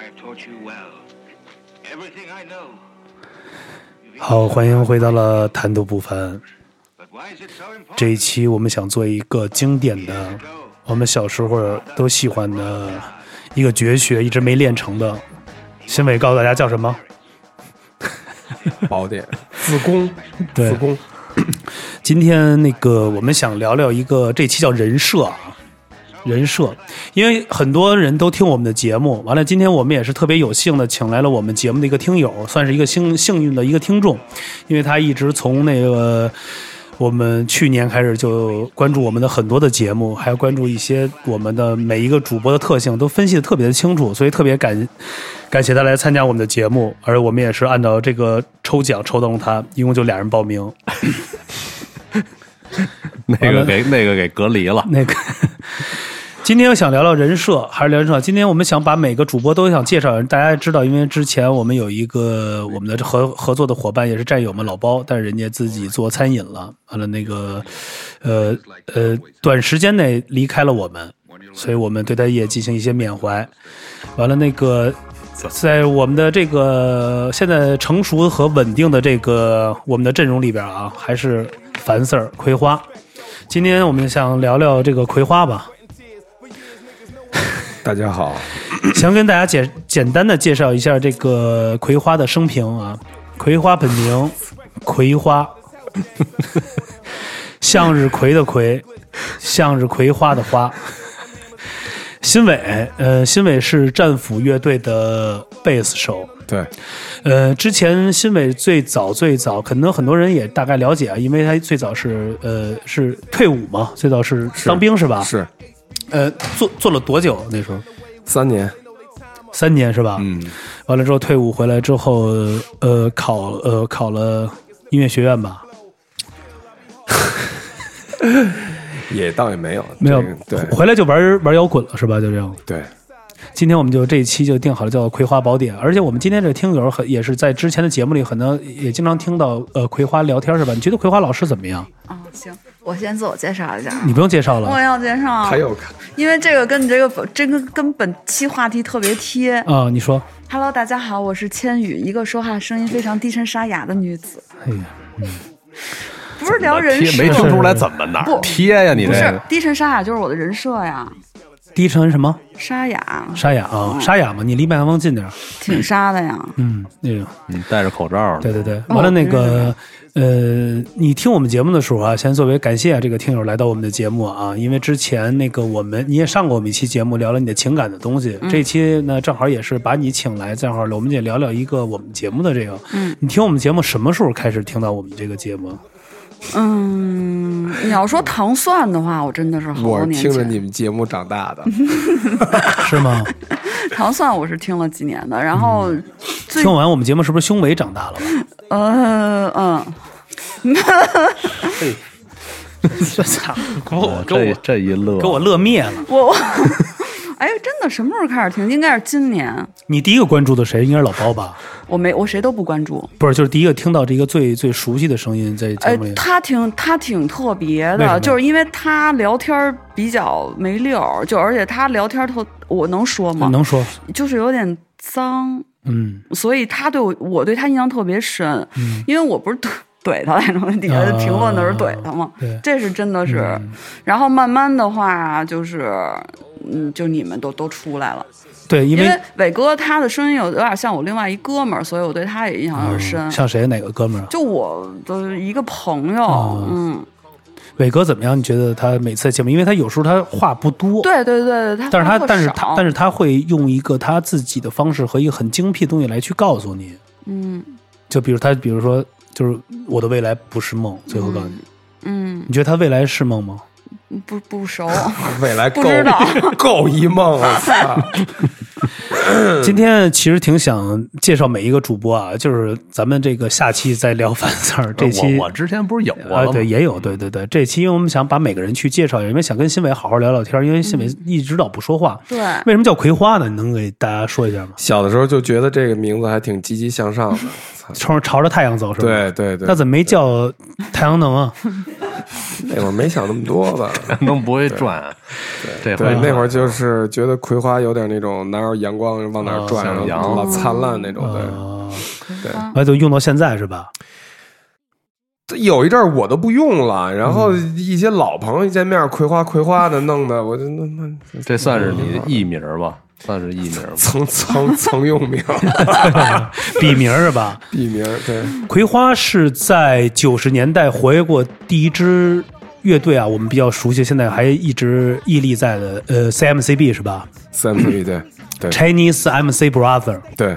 I've taught you well. Everything I know. 好，欢迎回到了谈吐不凡。这一期我们想做一个经典的，我们小时候都喜欢的一个绝学，一直没练成的。新伟告诉大家叫什么？宝典 自宫，对今天那个我们想聊聊一个，这期叫人设啊，人设，因为很多人都听我们的节目，完了今天我们也是特别有幸的请来了我们节目的一个听友，算是一个幸幸运的一个听众，因为他一直从那个我们去年开始就关注我们的很多的节目，还有关注一些我们的每一个主播的特性，都分析的特别的清楚，所以特别感感谢他来参加我们的节目，而我们也是按照这个抽奖抽中他，一共就俩人报名。那个给那个给隔离了。那个，今天我想聊聊人设，还是聊人设？今天我们想把每个主播都想介绍，大家知道，因为之前我们有一个我们的合合作的伙伴，也是战友们老包，但是人家自己做餐饮了，完了那个，呃呃，短时间内离开了我们，所以我们对他也进行一些缅怀。完了那个。在我们的这个现在成熟和稳定的这个我们的阵容里边啊，还是樊 Sir 葵花。今天我们想聊聊这个葵花吧，大家好，想跟大家简简单的介绍一下这个葵花的生平啊。葵花本名葵花，向日葵的葵，向日葵花的花。新伟，呃，新伟是战斧乐队的贝斯手，对，呃，之前新伟最早最早，可能很多人也大概了解啊，因为他最早是呃是退伍嘛，最早是当兵是吧？是呃，做做了多久？那时候三年，三年是吧？嗯，完了之后退伍回来之后，呃，考呃考了音乐学院吧？也倒也没有，没有这个，对回来就玩玩摇滚了是吧？就这样。对，今天我们就这一期就定好了，叫《葵花宝典》，而且我们今天这个听友很也是在之前的节目里，可能也经常听到呃葵花聊天是吧？你觉得葵花老师怎么样？哦，行，我先自我介绍一下。你不用介绍了我了要介绍，还有因为这个跟你这个本这个跟本期话题特别贴。啊、你说，Hello，大家好，我是千羽，一个说话声音非常低沉沙哑的女子。哎呀，不是聊人贴设，没听出来怎么哪儿不贴呀？你不是低沉沙哑就是我的人设呀，低沉什么沙哑，沙哑啊？沙哑嘛，你离麦克风近点儿。挺沙的呀。嗯，那个，你戴着口罩对对对。完了那个，呃，你听我们节目的时候啊，先作为感谢这个听友来到我们的节目啊，因为之前那个我们你也上过我们一期节目，聊了你的情感的东西。这期呢，正好也是把你请来，正好我们也聊聊一个我们节目的这个。嗯，你听我们节目什么时候开始听到我们这个节目？嗯，你要说糖蒜的话，我真的是好我多年前。听着你们节目长大的，是吗？糖蒜我是听了几年的，然后最听完我们节目是不是胸围长大了吧？呃嗯，我 操！给我给这我这一乐，给我乐灭了。我我，哎，真的什么时候开始听？应该是今年。你第一个关注的谁？应该是老包吧？我没我谁都不关注。不是，就是第一个听到这个最最熟悉的声音在节哎目里。，他挺他挺特别的，就是因为他聊天比较没溜儿，就而且他聊天特，我能说吗？能说？就是有点脏，嗯所以他对我我对他印象特别深，嗯，因为我不是怼怼他那种，底下的评论都是怼他嘛，对，这是真的是。嗯然后慢慢的话，就是嗯，就你们都都出来了，对，因因为为伟哥他的声音有有点像我另外一哥们儿，所以我对他也印象有点深。嗯像谁哪个哥们儿啊？就我的一个朋友，哦嗯，伟哥怎么样？你觉得他每次的节目，因为他有时候他话不多，对对对对，他但是他但是他但是他会用一个他自己的方式和一个很精辟的东西来去告诉你。嗯就比如他，比如说，就是我的未来不是梦，最后告诉你，嗯你觉得他未来是梦吗？不不熟，未来够不知道 够一梦！今天其实挺想介绍每一个主播啊，就是咱们这个下期再聊樊 Sir，这期我我之前不是有过啊，了吗？对，也有，对对对，这期因为我们想把每个人去介绍一下，因为想跟新伟好好聊聊天，因为新伟一直老不说话。对，为什么叫葵花呢？你能给大家说一下吗？小的时候就觉得这个名字还挺积极向上的，操朝朝着太阳走是吧？对对对那，怎么没叫太阳能啊？那会儿没想那么多吧？能不会转，这对，回那会儿就是觉得葵花有点那种哪有阳光往哪儿转，然后老灿烂那种。对，对哎，就用到现在是吧？有一阵儿我都不用了，然后一些老朋友一见面，葵花葵花的弄的，我就那那这算是你的艺名吧？算是艺名吧。曾曾曾用名 笔名是吧？笔名，对，葵花是在九十年代活跃过第一支乐队啊，我们比较熟悉，现在还一直屹立在的，呃，CMCB 是吧 CMCB 对对？Chinese MC Brother。对，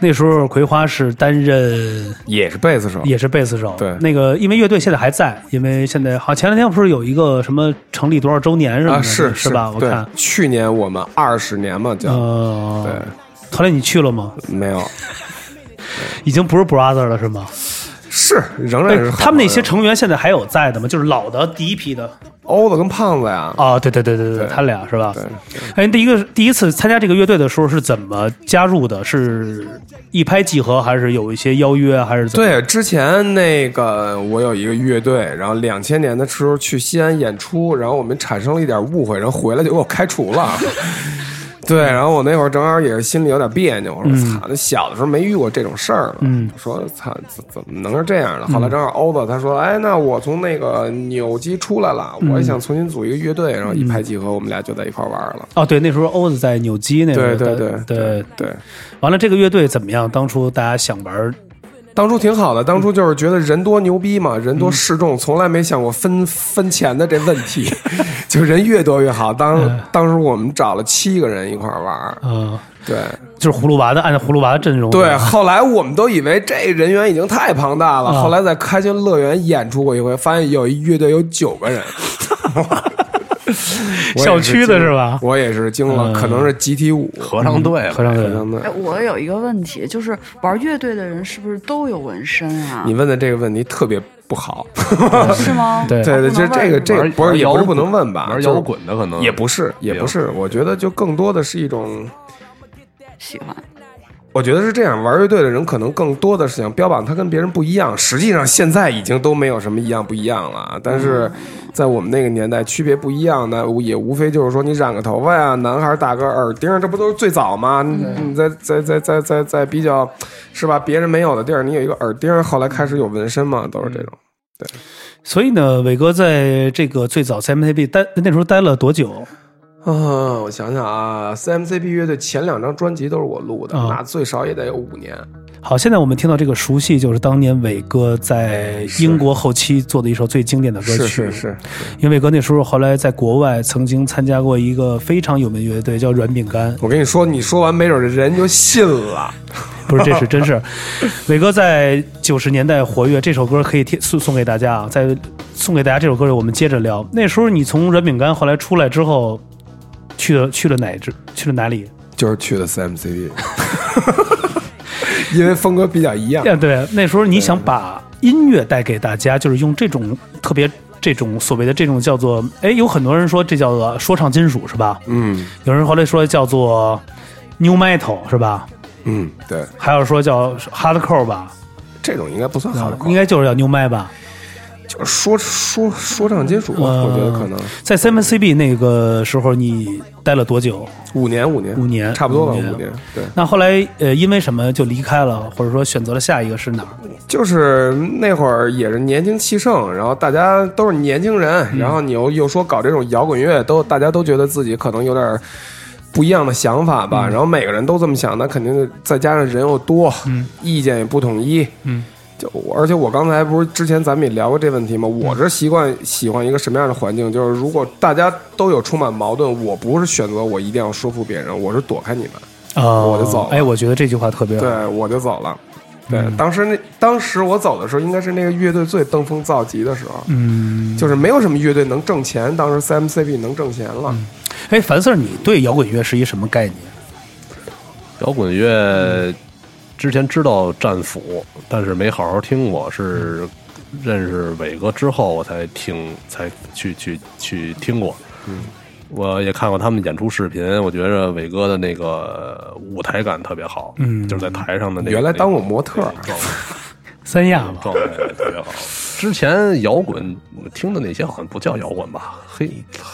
那时候葵花是担任也是贝斯手，也是贝斯手。对那个因为乐队现在还在，因为现在好前两天不是有一个什么成立多少周年什么的，啊，是是吧？我看，去年我们二十年嘛，叫呃，对，后来你去了吗？没有，已经不是 Brother 了是吗？是仍然是哎他们那些成员现在还有在的吗？就是老的第一批的。欧子跟胖子呀，哦，对对对对对，他俩是吧？对，对哎，第一个第一次参加这个乐队的时候是怎么加入的？是一拍即合，还是有一些邀约，还是怎么？对，之前那个我有一个乐队，然后两千年的时候去西安演出，然后我们产生了一点误会，然后回来就给我开除了。对，然后我那会儿正好也是心里有点别扭，我说操，那小的时候没遇过这种事儿嘛，嗯。我说操，怎怎么能是这样？的？后来正好欧子他说，哎，那我从那个纽基出来了，我也想重新组一个乐队，然后一拍即合，我们俩就在一块儿玩了。哦，对，那时候欧子在纽基那对对对对对，完了，这个乐队怎么样？当初大家想玩，当初挺好的，当初就是觉得人多牛逼嘛，人多势众，从来没想过分 分钱的这问题，就人越多越好。当当时我们找了七个人一块儿玩儿，嗯、对。就是葫芦娃的，按照葫芦娃的阵容，对。后来我们都以为这人员已经太庞大了，后来在开心乐园演出过一回，发现有一乐队有九个人。我也校区的是吧我也是惊了，嗯可能是集体舞合唱队，合唱队合唱队哎，我有一个问题，就是玩乐队的人是不是都有纹身啊你？问的这个问题特别不好。是吗？对 对对，就这个这个不是也不是不能问吧？玩摇滚的可能也不是也不是，我觉得就更多的是一种，喜欢。我觉得是这样，玩乐队的人可能更多的是想标榜他跟别人不一样，实际上现在已经都没有什么一样不一样了。但是在我们那个年代，区别不一样的也无非就是说你染个头发呀，男孩打个耳钉，这不都是最早吗？你你在在在在在在比较是吧？别人没有的地儿，你有一个耳钉，后来开始有纹身嘛，都是这种。对所以呢，伟哥在这个最早 CMCB 待那时候待了多久？啊，我想想啊，CMCB 乐队前两张专辑都是我录的，啊那最少也得有五年。好，现在我们听到这个熟悉，就是当年伟哥在英国后期做的一首最经典的歌曲。是是是，因为伟哥那时候后来在国外曾经参加过一个非常有名乐队，叫软饼干。我跟你说，你说完没准这人就信了。不是，这是真是。伟哥在九十年代活跃，这首歌可以贴送送给大家啊。在送给大家这首歌，我们接着聊。那时候你从软饼干后来出来之后，去了去了哪支？去了哪里？就是去了 CMCD，因为风格比较一样。呀，对，那时候你想把音乐带给大家，就是用这种特别这种所谓的这种叫做，哎，有很多人说这叫做说唱金属是吧？嗯有人后来说叫做 new metal 是吧？嗯，对，还有说叫 hardcore 吧？这种应该不算好的口，应该就是叫 new metal 吧？就是说说说唱金属，吧我觉得可能在 CMCB 那个时候，你待了多久？五年五年五年差不多吧，五年。对，那后来呃，因为什么就离开了，或者说选择了下一个是哪儿？就是那会儿也是年轻气盛，然后大家都是年轻人，然后你又又说搞这种摇滚乐，都大家都觉得自己可能有点不一样的想法吧，然后每个人都这么想，那肯定再加上人又多，意见也不统一，嗯。就我而且我刚才不是之前咱们也聊过这问题吗？我是习惯喜欢一个什么样的环境？就是如果大家都有充满矛盾，我不是选择我一定要说服别人，我是躲开你们。啊，我就走了哎，我觉得这句话特别好。对，我就走了。对，当时那当时我走的时候，应该是那个乐队最登峰造极的时候，嗯，就是没有什么乐队能挣钱，当时 CMCB 能挣钱了。哎，樊 Sir，你对摇滚乐是一什么概念？摇滚乐之前知道战斧，但是没好好听过，是认识伟哥之后我才听，才去去去听过。嗯，我也看过他们演出视频，我觉着伟哥的那个舞台感特别好，嗯。就是在台上的那个原来当过模特三亚嘛，状态特别好。之前摇滚我听的那些好像不叫摇滚吧？嘿，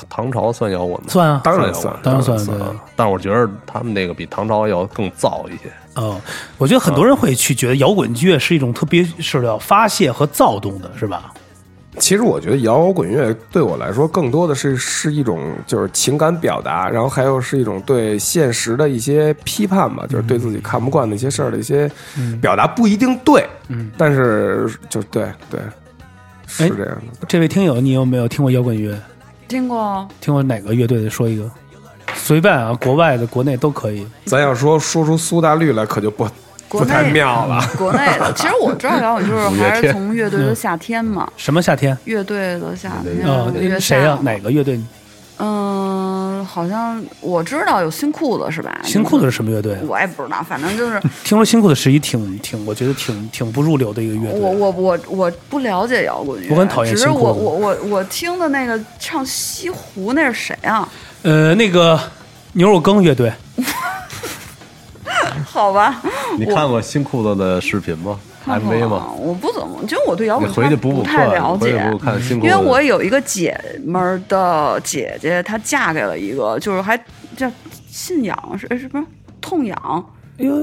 唐朝算摇滚吗？算啊，当然算当然算对。但我觉得他们那个比唐朝要更燥一些。哦，我觉得很多人会去觉得摇滚乐是一种特别是要发泄和躁动的，是吧？其实我觉得摇滚乐对我来说，更多的是是一种就是情感表达，然后还有是一种对现实的一些批判吧，就是对自己看不惯的一些事儿的一些表达，不一定对，嗯，但是就对对，是哎这样的。这位听友，你有没有听过摇滚乐？听过听过哪个乐队的？说一个，随便啊，国外的、国内都可以。咱要说说出苏打绿来，可就不国不太内妙了。国内的。其实我知道摇滚就是还是从乐队的夏天嘛，什么夏天？乐队的夏天，啊、乐谁啊、哪个乐队？嗯，好像我知道有新裤子是吧？新裤子是什么乐队啊？我也不知道，反正就是 听说新裤子是一挺挺，我觉得挺挺不入流的一个乐队。我我我我不了解摇滚乐，我很讨厌只是我我我我听的那个唱西湖那是谁啊？呃，那个牛肉羹乐队，好吧，你看过新裤子的视频吗看过？MV 吗？我不怎么，就我对摇你滚回去补补课，不太了解你回去。补补看新裤子。因为我有一个姐们儿的姐姐，她嫁给了一个，就是还叫信仰是哎是不是痛痒？哎呦，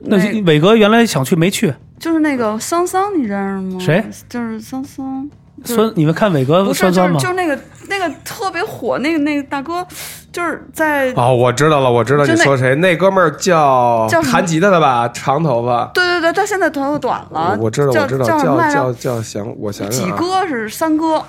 那那伟哥原来想去没去，就是那个桑桑，你认识吗？谁？就是桑桑。就是酸，你们看伟哥不是，酸酸吗就是就？是那个那个特别火那个那个大哥，就是在哦，我知道了，我知道你说谁，那哥们儿叫叫弹吉他的吧，长头发。对对对，他现在头发短了，我知道，我知道，叫叫？叫叫想，我想想啊。哥是三哥，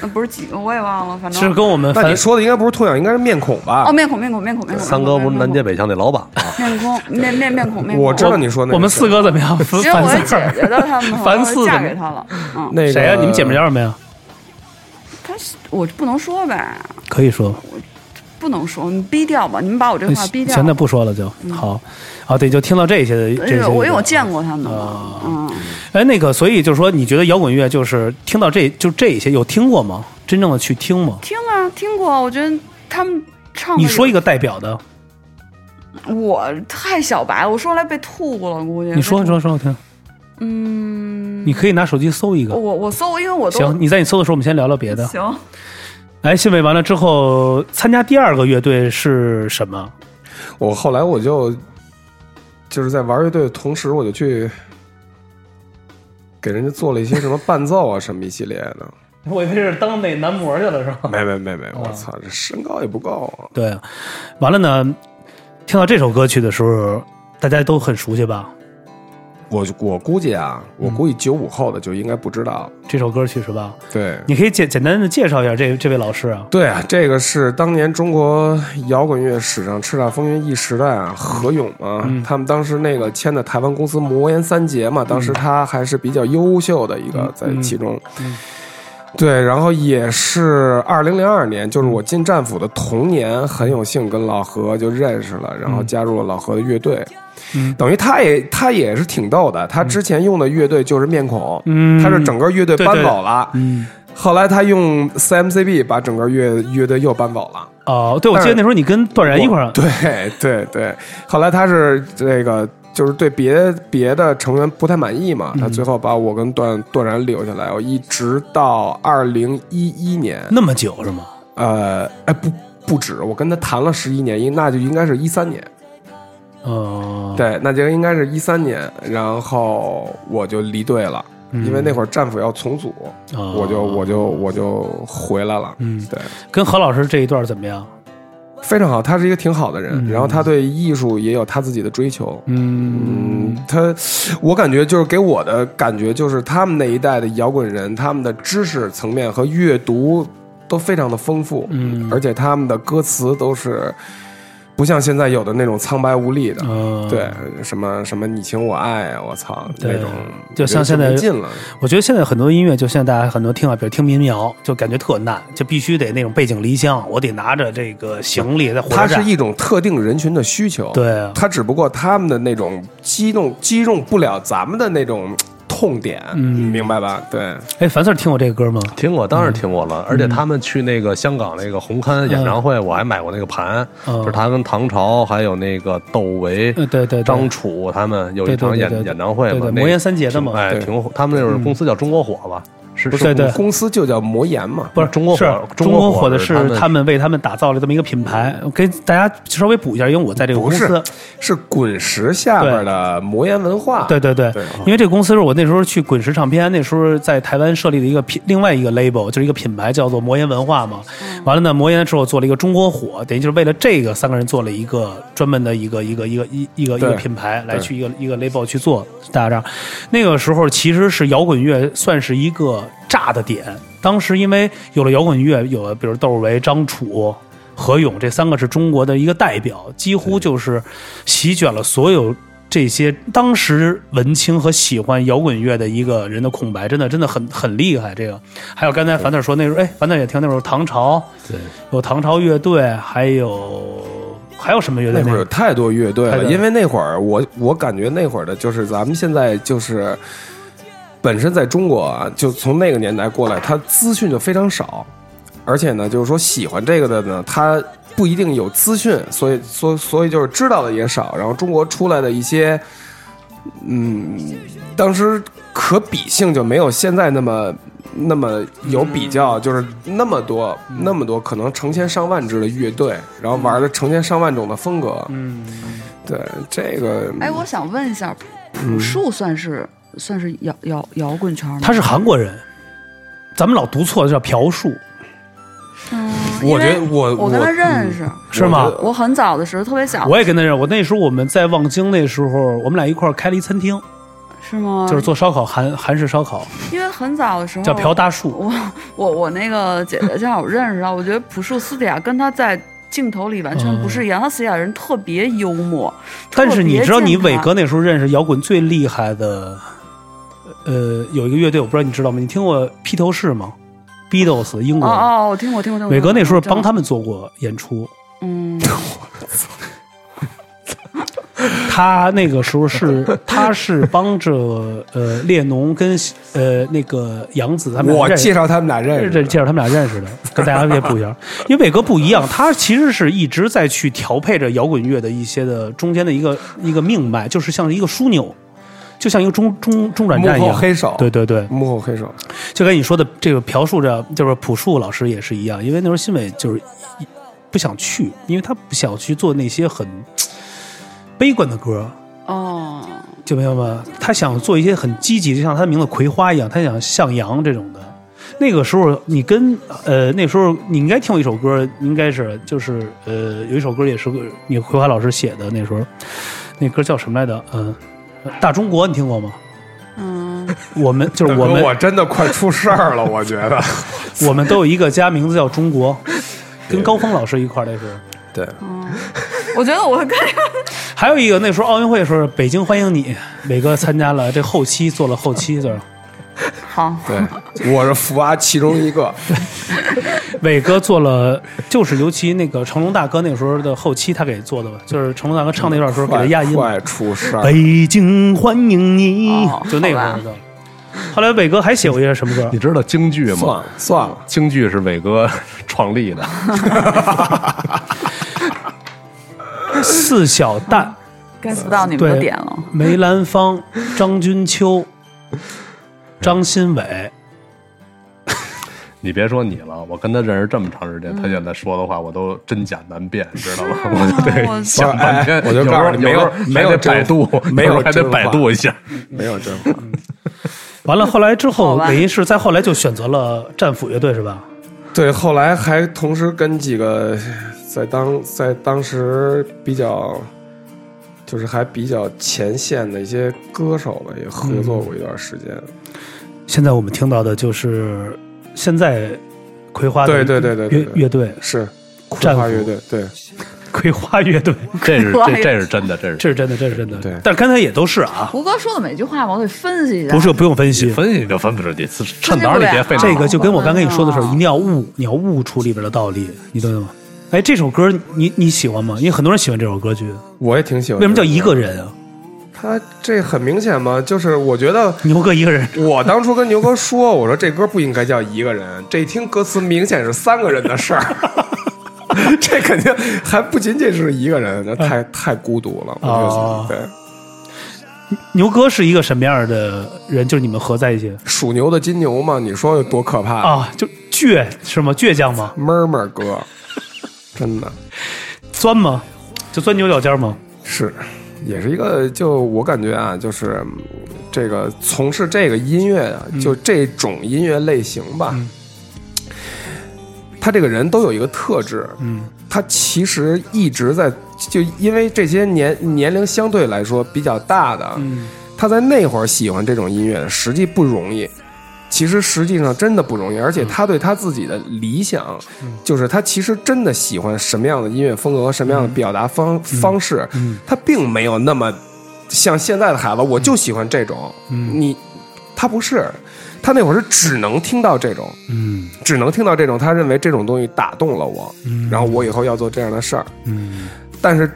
呃 不是几个，我也忘了，反正是跟我们那你说的应该不是痛痒，应该是面孔吧哦，？面孔面孔面孔面孔，三哥不是南街北北巷那老板吗？面孔面面面孔面孔，我知道你说那个我们四哥怎么样？烦因为我姐姐的，他们 烦四嫁给他了，嗯，那谁呀、你们姐妹叫什么呀？他是我不能说呗，可以说，不能说，你逼掉吧，你们把我这话逼掉。现在不说了就好。啊，对，就听到这些的这些乐队。对我因为我见过他们啊嘛，嗯，哎，那个，所以就是说，你觉得摇滚乐就是听到这就这些有听过吗？真正的去听吗？听啊听过，我觉得他们唱你说一个代表的，我太小白了，我说来被吐了，估计。你说说说我听。嗯，你可以拿手机搜一个。我我搜，因为我都行，你在你搜的时候，我们先聊聊别的。行，哎，信伟完了之后，参加第二个乐队是什么？我后来我就就是在玩乐队的同时，我就去给人家做了一些什么伴奏啊，什么一系列的。我以为是当那男模去了，是吧？没没没没，我操，这身高也不够啊。对，完了呢，听到这首歌曲的时候，大家都很熟悉吧？我我估计啊，我嗯估计九五后的就应该不知道。这首歌曲是吧？对你可以简简单的介绍一下这这位老师啊。对啊，这个是当年中国摇滚乐史上叱咤风云一时的啊，何勇啊，嗯他们当时那个签的台湾公司魔岩三杰嘛，当时他还是比较优秀的一个在其中。嗯对，然后也是二零零二年，就是我进战斧的同年，很有幸跟老何就认识了，然后加入了老何的乐队。嗯。等于他也他也是挺逗的，他之前用的乐队就是面孔，嗯。他是整个乐队搬对对走了，嗯，后来他用 CMCB 把整个乐乐队又搬走了。哦，对，我记得那时候你跟段然一块儿，对对对，后来他是这个就是对别别的成员不太满意嘛，他最后把我跟段段然留下来，我一直到二零一一年，那么久是吗？呃，哎不不止，我跟他谈了十一年，应那就应该是一三年，哦，对，那就应该是一三年，然后我就离队了。因为那会儿战斧要重组，哦我就我就我就回来了。嗯对，跟何老师这一段怎么样？非常好，他是一个挺好的人，嗯然后他对艺术也有他自己的追求。嗯嗯，他，我感觉就是给我的感觉就是他们那一代的摇滚人，他们的知识层面和阅读都非常的丰富，嗯而且他们的歌词都是不像现在有的那种苍白无力的，嗯，对，什么什么你情我爱啊，我操，那种就像现在没劲了，我觉得现在很多音乐，就现在大家很多听啊，比如听民谣，就感觉特难，就必须得那种背井离乡，我得拿着这个行李在火车站。它是一种特定人群的需求，对。啊它只不过他们的那种激动，激动不了咱们的那种痛点，嗯明白吧？对，哎，樊 Sir 听过这个歌吗？听过，当然听过了。而且他们去那个香港那个红磡演唱会，我还买过那个盘，嗯就是他跟唐朝还有那个窦唯、呃对对对张楚他们有一场演演唱会嘛，魔岩三杰的嘛哎，挺火。他们那会儿公司叫中国火吧？是是对对公司就叫魔岩嘛。不是是中国火中中国火火的是是他们为他们打造了这么一个品牌。我给大家稍微补一下，因为我在这个公司。是滚石下边的魔岩文化。对对对，对因为这个公司是我那时候去滚石唱片，那时候在台湾设立的一个品，另外一个 label，就是一个品牌叫做魔岩文化嘛。完了呢，魔岩之后做了一个中国火，等于就是为了这个三个人做了一个专门的一个一个一个一一个一个品牌来去一个一个 label 去做大家知道。那个时候其实是摇滚乐算是一个炸的点，当时因为有了摇滚乐，有了比如窦唯、张楚。何勇这三个是中国的一个代表，几乎就是席卷了所有这些当时文青和喜欢摇滚乐的一个人的空白，真的真的很很厉害。这个还有刚才樊子说那时候，哎，樊子也听那时候唐朝，对，有唐朝乐队，还有还有什么乐队？那会儿有太多乐队了，因为那会儿我我感觉那会儿的就是咱们现在就是本身在中国啊，就从那个年代过来，他资讯就非常少，而且呢，就是说喜欢这个的呢，他不一定有资讯，所以所所以就是知道的也少。然后中国出来的一些，嗯，当时可比性就没有现在那么。那么有比较，就是那么多、那么多，可能成千上万支的乐队，然后玩的成千上万种的风格，嗯，对这个，哎，我想问一下，嗯朴树算是算是摇摇摇滚圈吗？他是韩国人，咱们老读错，叫朴树，嗯，我觉得我我跟他认识，是吗？我很早的时候特别小，我也跟他认识，我那时候我们在望京那时候，我们俩一块儿开了一餐厅，是吗？就是做烧烤，韩韩式烧烤，因为很早的时候叫朴大树。我我我那个姐姐正好我认识到，我觉得朴树私底下跟他在镜头里完全不是一样，他私底下人特别幽默。但是你知道，你伟哥那时候认识摇滚最厉害的，呃，有一个乐队，我不知道你知道吗？你听过披头士吗？Beatles，英国。哦哦，我听过听过听过。伟哥那时候帮他们，做过演出，嗯，他那个时候是 他是帮着呃列侬跟呃那个杨子他们我介绍他们俩认识，这介绍他们俩认识的，跟大家也不一样。因为伟哥不一样，他其实是一直在去调配着摇滚乐的一些的中间的一个一个命脉，就是像一个枢纽，就像一个中中中转站一样幕后样。黑手，对对对，幕后黑手，就跟你说的这个朴树这就是朴树老师也是一样，因为那时候新伟就是不想去，因为他不想去做那些很悲观的歌，哦，就明白吗？他想做一些很积极，就像他的名字葵花一样，他想向阳这种的。那个时候，你跟呃那时候你应该听过一首歌，应该是就是呃有一首歌也是你葵花老师写的，那时候那歌叫什么来着？嗯、大中国你听过吗？嗯，我们就是我们我真的快出事儿了，我觉得，我们都有一个家，名字叫中国，跟高峰老师一块儿那时候。对，我觉得我跟 还有一个那时候奥运会的时候，北京欢迎你，伟哥参加了这后期，做了后期，就是好，对，我是福娃其中一个，伟哥做了，就是尤其那个成龙大哥那时候的后期，他给做的吧，就是成龙大哥唱那段时候给他快压音。快出事儿，北京欢迎你，哦就那个的。后来伟哥还写过一些什么歌你？知道京剧吗？算了算了，京剧是伟哥创立的，四小旦、get 不到你们的点了。梅兰芳、张君秋、张新伟。你别说你了，我跟他认识这么长时间，他现在说的话我都真假难辨，知道吗？我就想半天，哎我就告诉你没有没有百度，没有还得百度一下。没有真话，完了，后来之后，等于是在后来就选择了战斧乐队，是吧？对，后来还同时跟几个在当在当时比较，就是还比较前线的一些歌手吧，也合作过一段时间。现在我们听到的就是现在葵花的对对对对对乐对乐队，是葵花乐队，对葵花乐队，这是这这是真的，这是这是真的，这是真的。对但是刚才也都是啊，胡哥说的每句话，我得分析一下。不是不用分析。分析就分不出去，趁早你别费脑这个就跟我刚跟你说的时候，哦一定要悟，你要悟出里边的道理，你懂吗？哎，这首歌你你喜欢吗？因为很多人喜欢这首歌曲，我也挺喜欢。为什么叫一个？人啊？他这很明显嘛，就是我觉得 牛哥一个人，我当初跟牛哥说，我说这歌不应该叫一个人，这一听歌词明显是三个人的事儿。这肯定还不仅仅是一个人，那太太孤独了。我觉得、哦对，牛哥是一个什么样的人？就是你们合在一起属牛的金牛嘛，你说有多可怕？啊，就倔是吗？倔强吗？闷闷哥，真的钻吗？就钻牛角尖吗？是，也是一个，就我感觉啊，就是嗯这个从事这个音乐啊，就这种音乐类型吧，嗯他这个人都有一个特质，嗯他其实一直在，就因为这些年年龄相对来说比较大的，嗯他在那会儿喜欢这种音乐，实际不容易。其实实际上真的不容易，而且他对他自己的理想，就是他其实真的喜欢什么样的音乐风格和什么样的表达方、方式，嗯。他并没有那么像现在的孩子，我就喜欢这种。嗯。你他不是，他那会儿是只能听到这种，嗯。只能听到这种，他认为这种东西打动了我，嗯。然后我以后要做这样的事儿。嗯。但是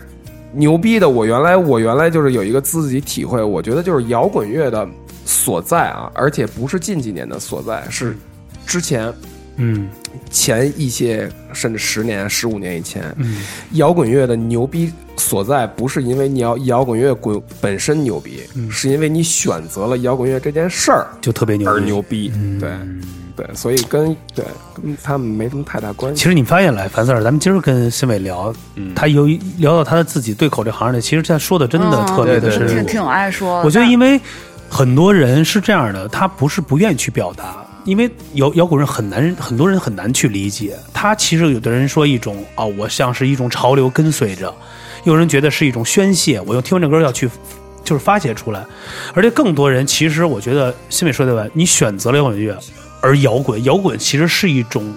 牛逼的，我原来我原来就是有一个自己体会，我觉得就是摇滚乐的所在啊，而且不是近几年的所在，是之前嗯前一些甚至十年、十五年以前，嗯摇滚乐的牛逼所在，不是因为你要摇滚乐滚本身牛逼，嗯是因为你选择了摇滚乐这件事儿就特别牛逼而牛逼。嗯对对，所以跟对跟他们没什么太大关系。其实你发现来，樊四儿，咱们今儿跟新伟聊，嗯他由于聊到他的自己对口这行里，其实他说的真的嗯特别的深入。对对挺挺爱说。我觉得，因为很多人是这样的，他不是不愿意去表达，因为摇摇滚人很难，很多人很难去理解。他其实有的人说一种啊、我像是一种潮流跟随着；有人觉得是一种宣泄，我用听完这歌要去。就是发泄出来，而且更多人其实我觉得新美说的对，你选择了摇滚乐，而摇滚，摇滚其实是一种，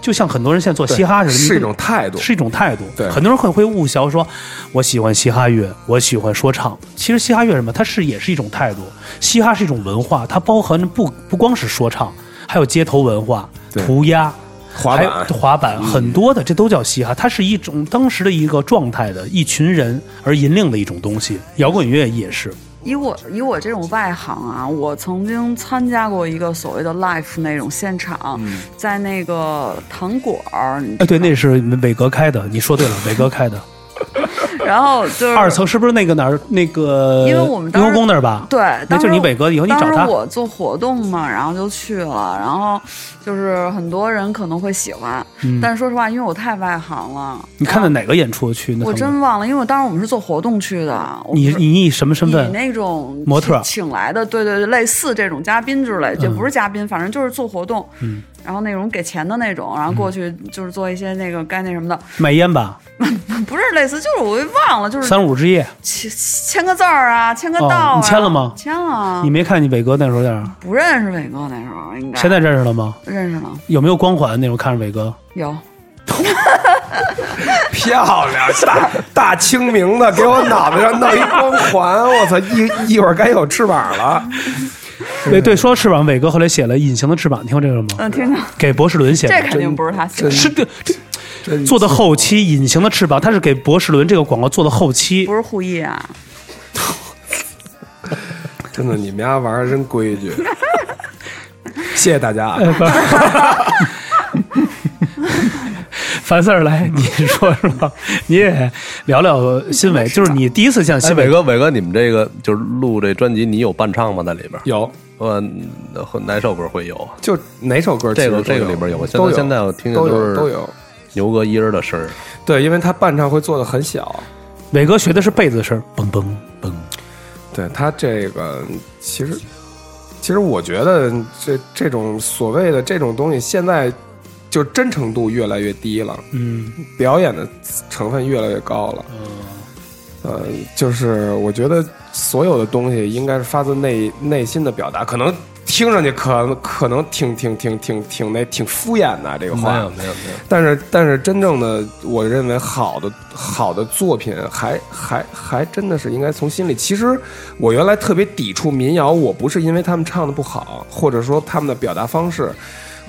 就像很多人现在做嘻哈似的，是一种态度，是一种态度。对很多人会会误销说，我喜欢嘻哈乐，我喜欢说唱。其实嘻哈乐什么，它是也是一种态度。嘻哈是一种文化，它包含着不不光是说唱，还有街头文化、涂鸦。滑板嗯滑板很多的，这都叫嘻哈，它是一种当时的一个状态的一群人而引领的一种东西。摇滚乐也是，以我以我这种外行啊，我曾经参加过一个所谓的 live 那种现场，在那个糖果儿，你哎，对，那是伟哥开的，你说对了，伟哥开的。然后就是二层是不是那个哪儿那个？因为我们雍和宫那儿吧？对，那就是你伟哥，以后你找他。我做活动嘛，然后就去了，然后就是很多人可能会喜欢，嗯但是说实话，因为我太外行了，你看的哪个演出去？那我真忘了，因为当时我们是做活动去的，你你以什么身以份？那种模特请请来的，对对对，类似这种嘉宾之类，也不是嘉宾，反正就是做活动，嗯，然后那种给钱的那种，然后过去就是做一些那个该那什么的，卖烟吧，不是类似，就是我给忘了，就是三五之夜。签签个字儿啊，签个哦到啊，你签了吗签了，你没看你伟哥那时候在哪儿？不认识伟哥那时候应该现在认识了吗？认识了有没有光环那种看着伟哥？有。漂亮，大大清明的，给我脑袋上弄一光环，我操！一一会儿该有翅膀了。对对，说到翅膀，伟哥后来写了《隐形的翅膀》，听过这个吗？嗯，听过，给博士伦写的，这肯定不是他写的，是的，这做的后期《隐形的翅膀》，他是给博士伦这个广告做的后期不。是故意啊。真的，你们家玩儿真规矩。谢谢大家啊。樊四 儿来，你说说，你也聊聊新伟，就是你第一次见哎，新伟伟哥，伟哥，你们这个就是录这专辑，你有伴唱吗？在里边？有，呃，哪首歌会有？就哪首歌其实？这个这个里边有都现在我听见都有是都有。牛哥一人的声儿。对，因为他伴唱会做的很小。伟哥学的是贝子声，嘣嘣嘣。对他这个，其实其实我觉得这这种所谓的这种东西，现在就真诚度越来越低了，嗯表演的成分越来越高了。呃，就是我觉得所有的东西应该是发自内内心的表达，可能听上去可可能挺挺挺挺挺那挺敷衍的这个话，没有没有没有，但是但是真正的，我认为好的好的作品还还还真的是应该从心里。其实我原来特别抵触民谣，我不是因为他们唱的不好，或者说他们的表达方式，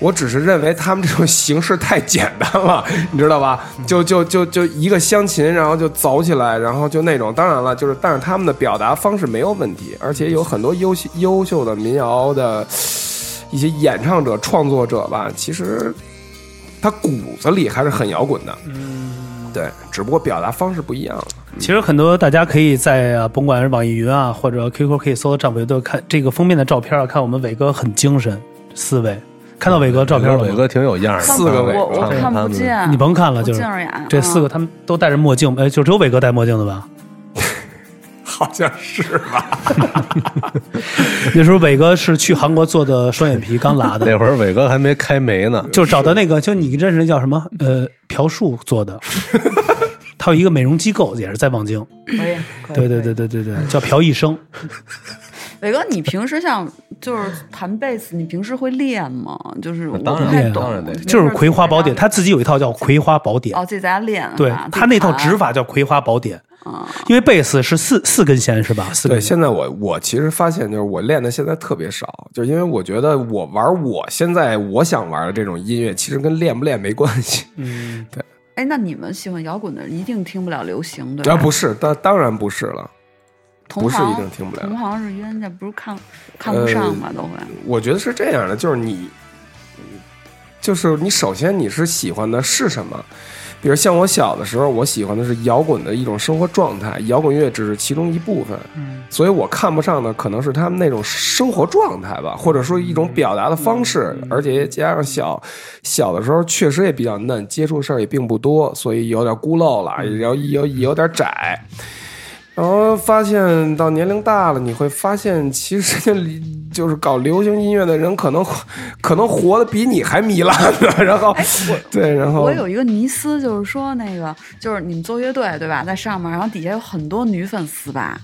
我只是认为他们这种形式太简单了，你知道吧？就就就就一个湘琴，然后就走起来，然后就那种。当然了，就是但是他们的表达方式没有问题，而且有很多优秀优秀的民谣的一些演唱者、创作者吧，其实他骨子里还是很摇滚的。嗯，对，只不过表达方式不一样了。其实很多大家可以在啊，甭管是网易云啊或者 QQ 可以搜到战伟都看这个封面的照片啊，看我们伟哥很精神，四位看到伟哥照片了吗伟哥挺有样儿的，四个伟我我哥看不见，你甭看了，就是这四个，他们都戴着墨镜，哎，就只有伟哥戴墨镜的吧？好像是吧？那时候伟哥是去韩国做的双眼皮，刚拉的，那会儿伟哥还没开眉呢，就找的那个，就你认识那叫什么？呃，朴树做的，他有一个美容机构，也是在望京。可以对对对。对对对，叫朴医生。伟哥，你平时像就是弹贝斯，你平时会练吗？就是我当然练不太懂，当然练就是《葵花宝典》，他自己有一套叫《葵花宝典》，哦，自己在家练，对他那套指法叫《葵花宝典》，啊，因为贝斯是四四根弦是吧？四对。现在我我其实发现，就是我练的现在特别少，就是因为我觉得我玩我现在我想玩的这种音乐，其实跟练不练没关系。嗯，对哎，那你们喜欢摇滚的人一定听不了流行，对吧？啊，不是，当当然不是了。不是一定听不了同行是冤家，不是看看不上嘛，都会。我觉得是这样的，就是你，就是你首先你是喜欢的是什么？比如像我小的时候，我喜欢的是摇滚的一种生活状态，摇滚乐只是其中一部分。嗯，所以我看不上的可能是他们那种生活状态吧，或者说一种表达的方式，而且加上小小的时候确实也比较嫩，接触事儿也并不多，所以有点孤陋了，然后有也有点窄。然后发现到年龄大了，你会发现，其实里就是搞流行音乐的人，可能 可能活得比你还糜烂呢。然后，对，然后我有一个迷思，就是说那个，就是你们做乐队对吧，在上面，然后底下有很多女粉丝吧，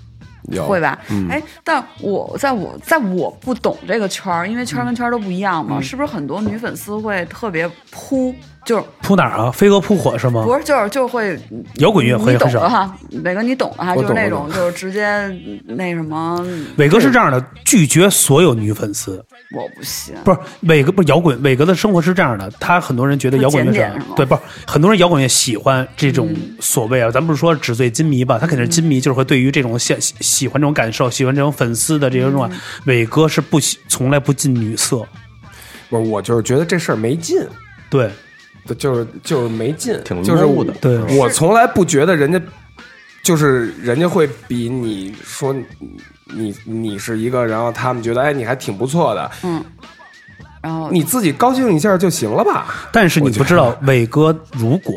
会吧？嗯哎，但我在我在我不懂这个圈儿，因为圈儿跟圈儿都不一样嗯嘛，是不是很多女粉丝会特别扑，就是扑哪儿啊？飞蛾扑火是吗？不是就是就会摇滚乐会你懂很少。的哈，伟哥你懂的哈，就是那种就是直接那什么，伟哥是这样的，拒绝所有女粉丝。我不信，不是伟哥，不是摇滚。伟哥的生活是这样的，他很多人觉得摇滚乐是对，不是很多人摇滚乐喜欢这种嗯所谓啊，咱不是说纸醉金迷吧，他肯定是金迷，就是会对于这种喜喜喜欢这种感受，喜欢这种粉丝的这种啊。嗯伟哥是不喜，从来不近女色，不是我就是觉得这事儿没劲，对就是就是没劲，挺就是的对，我从来不觉得人家就是人家会比你说你你你是一个，然后他们觉得哎你还挺不错的，嗯，然后你自己高兴一下就行了吧？但是你不知道，伟哥如果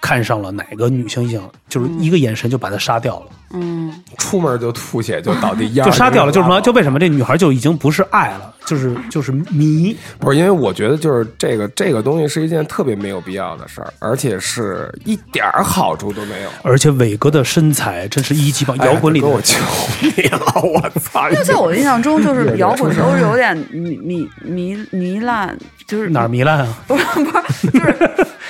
看上了哪个女性影，就是一个眼神就把她杀掉了，嗯，出门就吐血就倒地，就杀掉了，就是什么？就为什么这女孩就已经不是爱了，就是就是迷。不是因为我觉得就是这个这个东西是一件特别没有必要的事儿，而且是一点儿好处都没有。而且伟哥的身材真是一级棒，摇滚里的跟我求你了，我操！因为在我的印象中，就是摇滚都是有点迷迷迷糜烂，就是哪儿糜烂啊？不是不是，就是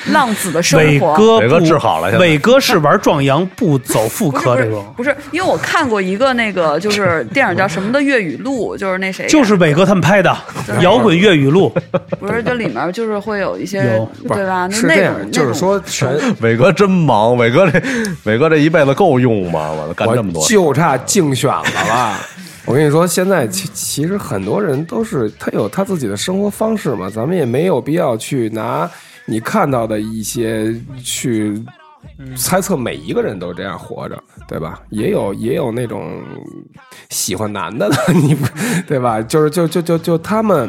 浪子的生活。伟哥伟哥不治好了伟哥是玩壮阳不走妇科这种，不是，因为我看过一个那个就是电影叫什么的粤语录，就是那谁就是伟哥他们拍的《摇滚粤语录》。不是，这里面就是会有一些对吧？那是这样，那种就是说全 伟哥真忙，伟哥这伟哥这一辈子够用吗？我干这么多，就差竞选了吧。我跟你说，现在其其实很多人都是他有他自己的生活方式嘛，咱们也没有必要去拿你看到的一些去猜测每一个人都这样活着，对吧？也有也有那种喜欢男的的，你不对吧？就是就就就就他们。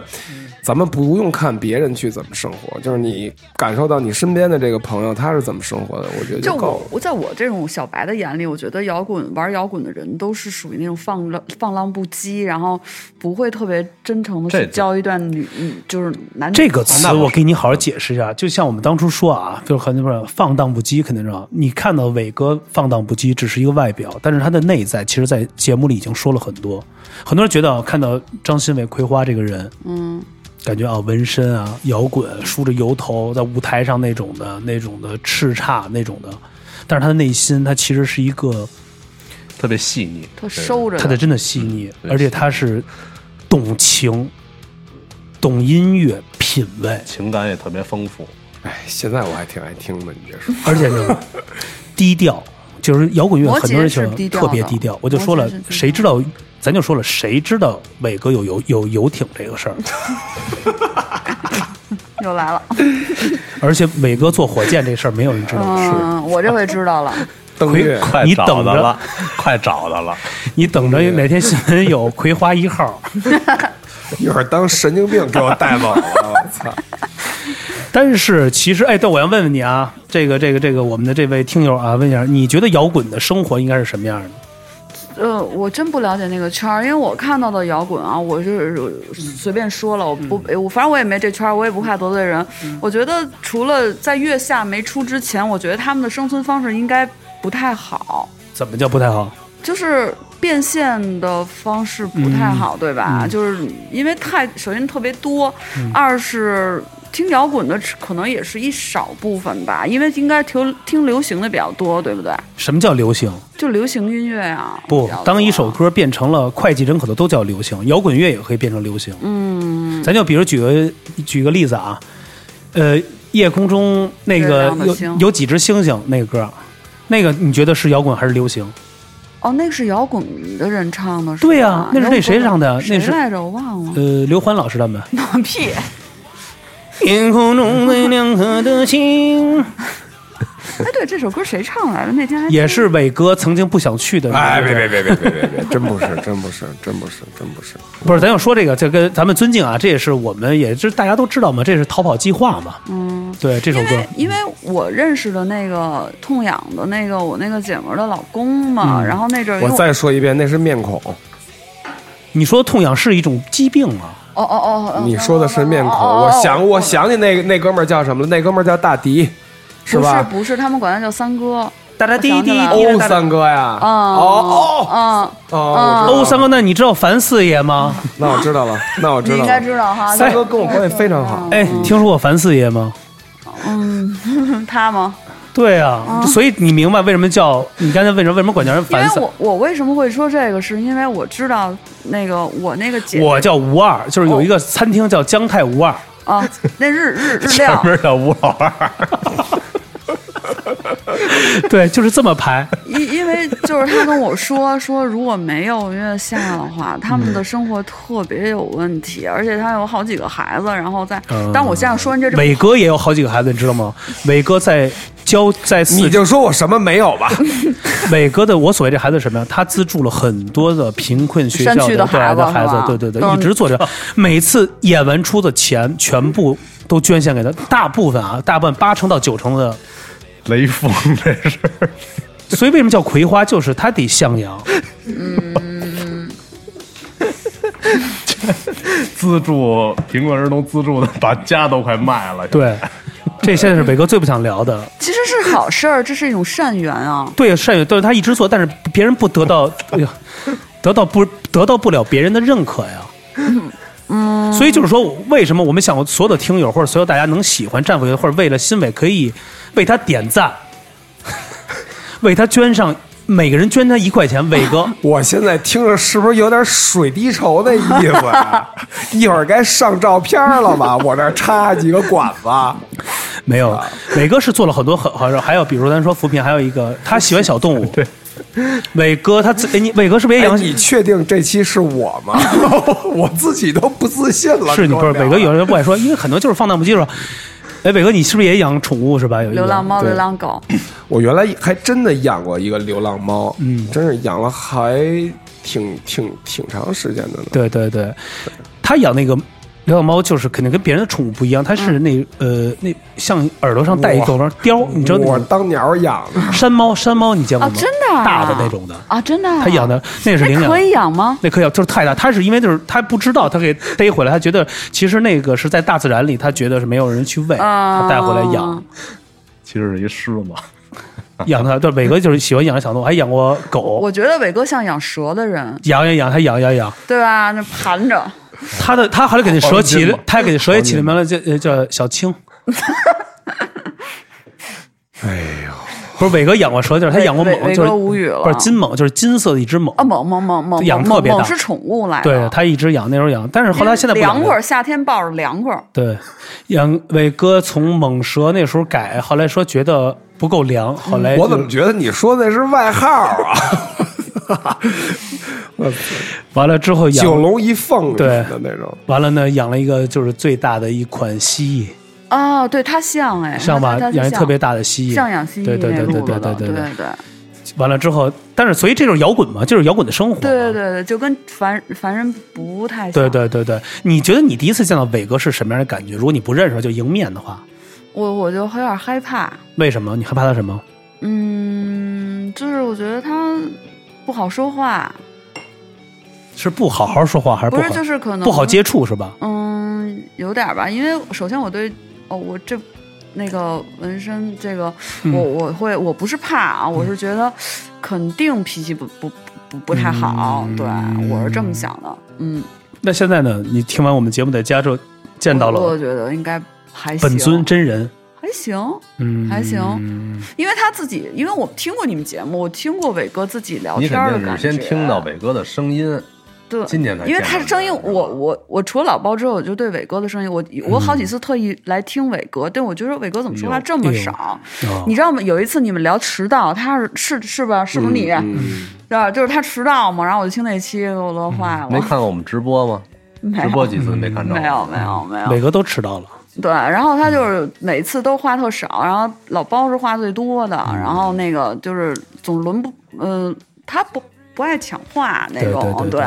咱们不用看别人去怎么生活，就是你感受到你身边的这个朋友他是怎么生活的，我觉得就够了。我我在我这种小白的眼里，我觉得摇滚玩摇滚的人都是属于那种放浪放浪不羁，然后不会特别真诚的去交一段女，嗯就是男女这个词我给你好好解释一下，就像我们当初说啊，就是很多人放荡不羁，肯定知道。你看到伟哥放荡不羁只是一个外表，但是他的内在，其实，在节目里已经说了很多。很多人觉得啊看到张新伟葵花这个人，嗯，感觉啊，纹身啊，摇滚，梳着油头，在舞台上那种的、那种的叱咤那种的，但是他的内心，他其实是一个，特别细腻，他收着他的真的细腻，对而且他是懂情、懂音乐、品品味，情感也特别丰富。哎，现在我还挺爱听的，你别说。而且呢，低调，就是摇滚乐很多人喜欢特别低调。我就说了谁知道？咱就说了，谁知道伟哥有游有游艇这个事儿？又来了。而且伟哥坐火箭这事儿，没有人知道。嗯，我这回知道了。登月，快你等着到了，快找到了。你等着哪天新闻有葵花一号。一会儿当神经病给我带走了，我操！但是其实，哎，但我要问问你啊，这个这个这个，我们的这位听友啊，问一下，你觉得摇滚的生活应该是什么样的？呃，我真不了解那个圈儿，因为我看到的摇滚啊，我是随便说了，我不，我反正我也没这圈儿，我也不怕得罪人。我觉得除了在月下没出之前，我觉得他们的生存方式应该不太好，怎么叫不太好？就是变现的方式不太好，对吧？嗯就是因为太首先特别多，二是。听摇滚的可能也是一少部分吧，因为应该听听流行的比较多，对不对？什么叫流行？就流行音乐啊。不当一首歌变成了会计人口的都叫流行，摇滚乐也可以变成流行。嗯，咱就比如举个举个例子啊，呃，夜空中那个有有几只星星那个歌，那个你觉得是摇滚还是流行？哦，那个是摇滚的人唱的，对呀那是那谁唱的那是谁来着？我忘了。呃，刘欢老师他们。放屁！天空中最亮颗的星，哎，对，这首歌谁唱来的？那天还也是伟哥曾经不想去的。哎，别别别别别别别，真不是，真不是，真不是，真不是。不是，咱要说这个，这跟咱们尊敬啊，这也是我们也是大家都知道嘛，这是逃跑计划嘛。嗯，对这首歌因为，因为我认识的那个痛痒的那个我那个姐们儿的老公嘛，嗯然后那阵儿我再说一遍，那是面孔。你说痛痒是一种疾病吗？哦哦哦哦，你说的是面孔，哦我想我想起那个那哥们儿叫什么了？那哥们儿叫大迪，不是吧？不是，他们管他叫三哥。大大滴滴我想起来了滴欧三哥呀，啊哦啊，哦哦，欧三哥，那你知道樊四爷吗？那我知道了，那我知道了。你应该知道哈。三哥跟我关系非常好，哎，听说过樊四爷吗？嗯，他吗？对啊，所以你明白为什么叫你刚才为什么为什么管叫人因为？我我为什么会说这个，是因为我知道那个我那个姐我叫吴二，就是有一个餐厅叫姜太吴二。啊，那日日日料 前料，面叫吴老二，对，就是这么排。因因为就是他跟我说说，如果没有月下的话，他们的生活特别有问题，而且他有好几个孩子，然后在，嗯但我现在说完这这伟哥也有好几个孩子，你知道吗？伟哥在教在四你就说我什么没有吧？伟哥的我所谓这孩子是什么呀？他资助了很多的贫困学校山区的孩子的孩子，对对对，一直做着，每次演完出的钱全部都捐献给他，大部分啊，大部分八成到九成的。雷锋这是。所以为什么叫葵花？就是他得向阳，嗯资助贫困儿童，资助的把家都快卖了。对。这现在是北哥最不想聊的。其实是好事儿，这是一种善缘啊。对，善缘，但是他一直做，但是别人不得到，哎呀，得到不得到不了别人的认可呀。嗯，所以就是说，为什么我们想所有的听友或者所有大家能喜欢战伟，或者为了新伟可以为他点赞，为他捐上，每个人捐他一块钱，伟哥。我现在听着是不是有点水滴筹的意思啊？一会儿该上照片了吧？我这插几个管子，没有，伟哥是做了很多很好像，还有比如咱说扶贫，还有一个他喜欢小动物。对，伟哥他自，哎，你伟哥是不是也哎，养？你确定这期是我吗？我自己都不自信了。是你不是伟哥？有人不爱说，因为很多就是放荡不羁说。哎，伟哥，你是不是也养宠物是吧？有一个流浪猫、流浪狗，我原来还真的养过一个流浪猫，嗯真是养了还挺挺挺长时间的呢。对对对，他养那个流浪猫，就是肯定跟别人的宠物不一样，它是那、呃那像耳朵上戴一个哇雕，你知道那种我当鸟养的，山猫，山猫你见过吗？啊真的啊大的那种的，啊，真的啊、他养的那是领养那可。以养吗？那可以养，就是太大。他是因为就是他不知道，他给逮回来，他觉得其实那个是在大自然里，他觉得是没有人去喂，啊他带回来养，其实是一狮子，养它。对，伟哥就是喜欢养小动物，还养过狗，我觉得伟哥像养蛇的人，养养养，他养养养。对吧？那盘着，他的他后来给那蛇起他给蛇也起了名了，叫呃叫小青。哎呦，不是伟哥养过蛇，就是他养过猛，就是无语了。不是金猛，就是金色的一只猛啊，猛猛猛猛猛养特别大。猛是宠物来的，对他一直养，那时候养，但是后来现在凉快儿，夏天抱着凉快儿。对，养伟哥从猛蛇那时候改，后来说觉得不够凉，后来我怎么觉得你说的是外号啊？完了之后养九龙一凤对的那种。完了呢，养了一个就是最大的一款蜥蜴，哦，对，它像哎，像吧？养一特别大的蜥蜴，像养蜥蜴对对对对那路子的对对对对对完了之后，但是所以这就是摇滚嘛，就是摇滚的生活。对对对对，就跟凡凡人不太像。对对对对，你觉得你第一次见到伟哥是什么样的感觉？如果你不认识他，就迎面的话，我我就有点害怕，为什么？你害怕他什么？嗯，就是我觉得他不好说话，是不好好说话，还是不是就是可能不好接触是吧？嗯，有点吧，因为首先我对哦，我这那个纹身这个，嗯。我我会我不是怕啊，我是觉得肯定脾气不不不不太好，嗯。对我是这么想的，嗯，那现在呢？你听完我们节目在家之后，见到了我我觉得应该还行，本尊真人，还行，嗯，还行因为他自己，因为我听过你们节目，我听过伟哥自己聊天的感觉，是先听到伟哥的声音，对，今年才因为他的声音，我我我除了老包之后，我就对伟哥的声音，我我好几次特意来听伟哥，但我觉得伟哥怎么说话这么少？哦你知道吗？有一次你们聊迟到，他是是是吧？是不是你？嗯是吧？就是他迟到嘛，然后我就听那期，给我乐坏了。没看过我们直播吗？直播几次没看着？没有没有没有伟。哥都迟到了，对，然后他就是每次都话特少，然后老包是话最多的，然后那个就是总轮不，嗯、他不不爱抢话那对种，对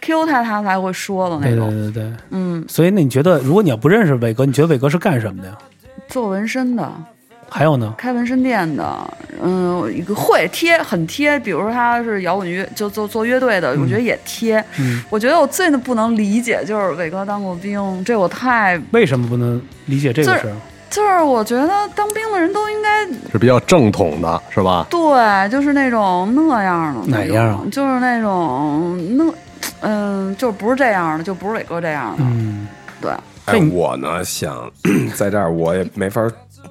Q 他他才会说的那对种。对对对。嗯，所以那你觉得，如果你要不认识伟哥，你觉得伟哥是干什么的呀？做纹身的，还有呢？开纹身店的，嗯，一个会贴很贴，比如说他是摇滚乐，就做做乐队的，我觉得也贴。嗯我觉得我最不能理解就是伟哥当过兵，这我太为什么不能理解这个就是事儿？就是我觉得当兵的人都应该是比较正统的，是吧？对，就是那种那样的哪样啊就是那种那嗯，就不是这样的，就不是伟哥这样的。嗯，对，哎，我呢想 在这儿，我也没法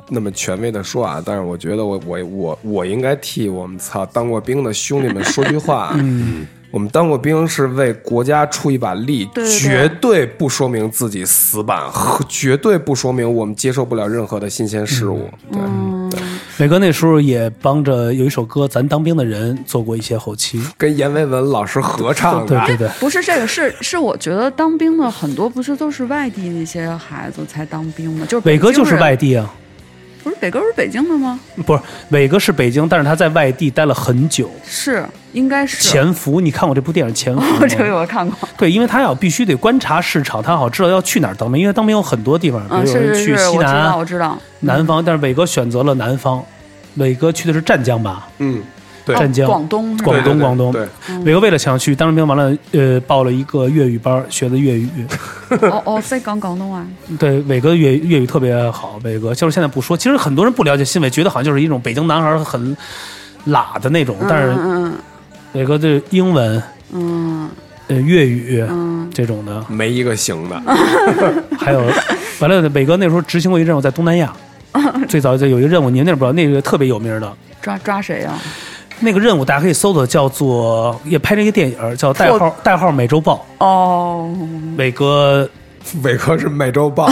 那么权威的说啊，但是我觉得我我我我应该替我们操当过兵的兄弟们说句话。嗯，我们当过兵是为国家出一把力，对对对绝对不说明自己死板，和绝对不说明我们接受不了任何的新鲜事物。对，嗯，伟哥那时候也帮着有一首歌《咱当兵的人》做过一些后期。跟阎维文老师合唱的。对对对，不是这个，是是我觉得当兵的很多不是都是外地那些孩子才当兵吗？就是伟哥就是外，地啊，不是北哥是北京的吗？不是伟哥是北京，但是他在外地待了很久。是，应该是。潜伏，你看过这部电影《潜伏》哦，这个？我看过。对，因为他要必须得观察市场，他好知道要去哪儿当兵，因为当兵有很多地方，比嗯，如有人是是是，去西我知道，南我、知道。南方，但是伟哥选择了南方。伟哥去的是湛江吧？嗯，对湛江、哦广东广东、广东。对，伟哥为了想去当兵，完了，呃，报了一个粤语班，学的粤语。哦哦，在讲广东话。对，伟哥粤粤语特别好。伟哥就是现在不说，其实很多人不了解新伟，觉得好像就是一种北京男孩很喇的那种，但是嗯伟哥的英文、嗯呃粤语嗯这种的，没一个行的。还有完了，伟哥那时候执行过一任务在东南亚，最早就有一个任务，您那不知道，那个特别有名的嗯，抓抓谁呀？那个任务，大家可以搜索，叫做也拍了一个电影，叫《代号代号美洲豹哦，》。伟哥，伟哥是美洲豹，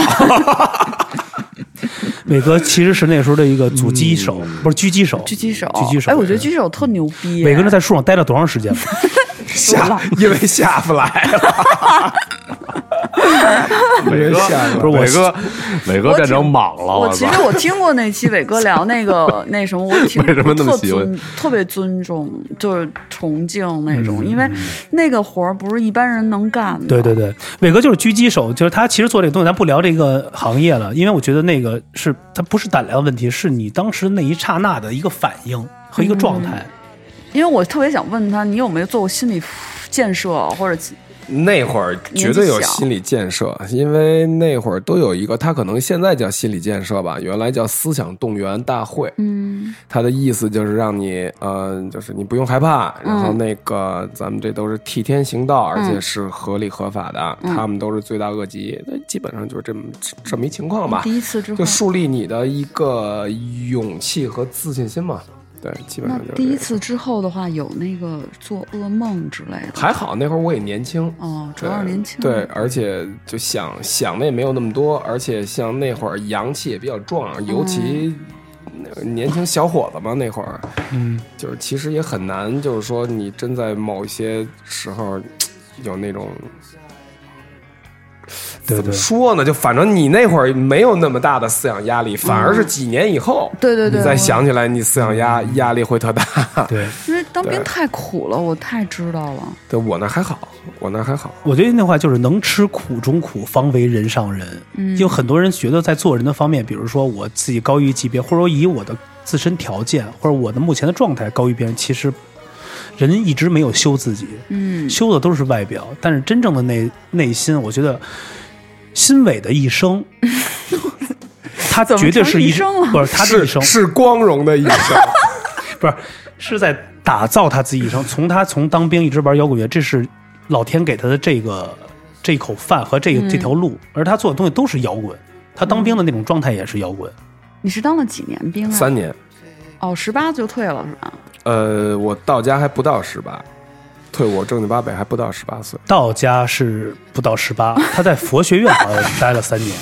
伟哥其实是那时候的一个阻击手，不是狙击手。狙击手。狙击手哎，我觉得狙击手特牛逼。伟哥是在树上待了多长时间了？下因为下不来了。伟哥下不是伟哥，伟哥变成莽了，我其实我听过那期伟哥聊那个 那什么，我挺为什么那么特喜欢特别尊重，就是崇敬那嗯种，因为那个活儿不是一般人能干的。对对对，伟哥就是狙击手，就是他其实做这个东西，咱不聊这个行业了，因为我觉得那个是他不是胆量问题，是你当时那一刹那的一个反应和一个状态。因为我特别想问他，你有没有做过心理建设或者那会儿绝对有心理建设，因为那会儿都有一个，他可能现在叫心理建设吧，原来叫思想动员大会。嗯他的意思就是让你，呃，就是你不用害怕，然后那个咱们这都是替天行道，而且是合理合法的，他们都是罪大恶极，那基本上就是这么这么一情况吧。第一次之后就，树立你的一个勇气和自信心嘛。对，基本上就第一次之后的话，有那个做噩梦之类的。还好，那会儿我也年轻，哦，主要是年轻。对，而且就想想的也没有那么多，而且像那会儿阳气也比较壮，尤其那个年轻小伙子嘛，那会儿嗯，就是其实也很难，就是说你真在某一些时候有那种对对，说呢？就反正你那会儿没有那么大的思想压力，反而是几年以后，对对对，你再想起来，你思想压压力会特大。对，因为当兵太苦了，我太知道了。对我那还好，我那还好。我觉得那话就是能吃苦中苦，方为人上人。嗯，有很多人觉得在做人的方面，比如说我自己高于级别，或者说以我的自身条件或者我的目前的状态高于别人，其实人一直没有修自己，嗯修的都是外表，但是真正的内内心，我觉得心伟的一生，他绝对是一一生了不是他的一生，是光荣的一生，不是是在打造他自己一生。从他从当兵一直玩摇滚乐，这是老天给他的这个这口饭和这个、嗯这条路，而他做的东西都是摇滚。他当兵的那种状态也是摇滚，你是当了几年兵啊？三年。哦，十八就退了是吧？呃，我到家还不到十八，退伍正经八百还不到十八岁。道家是不到十八，他在佛学院好像待了三年，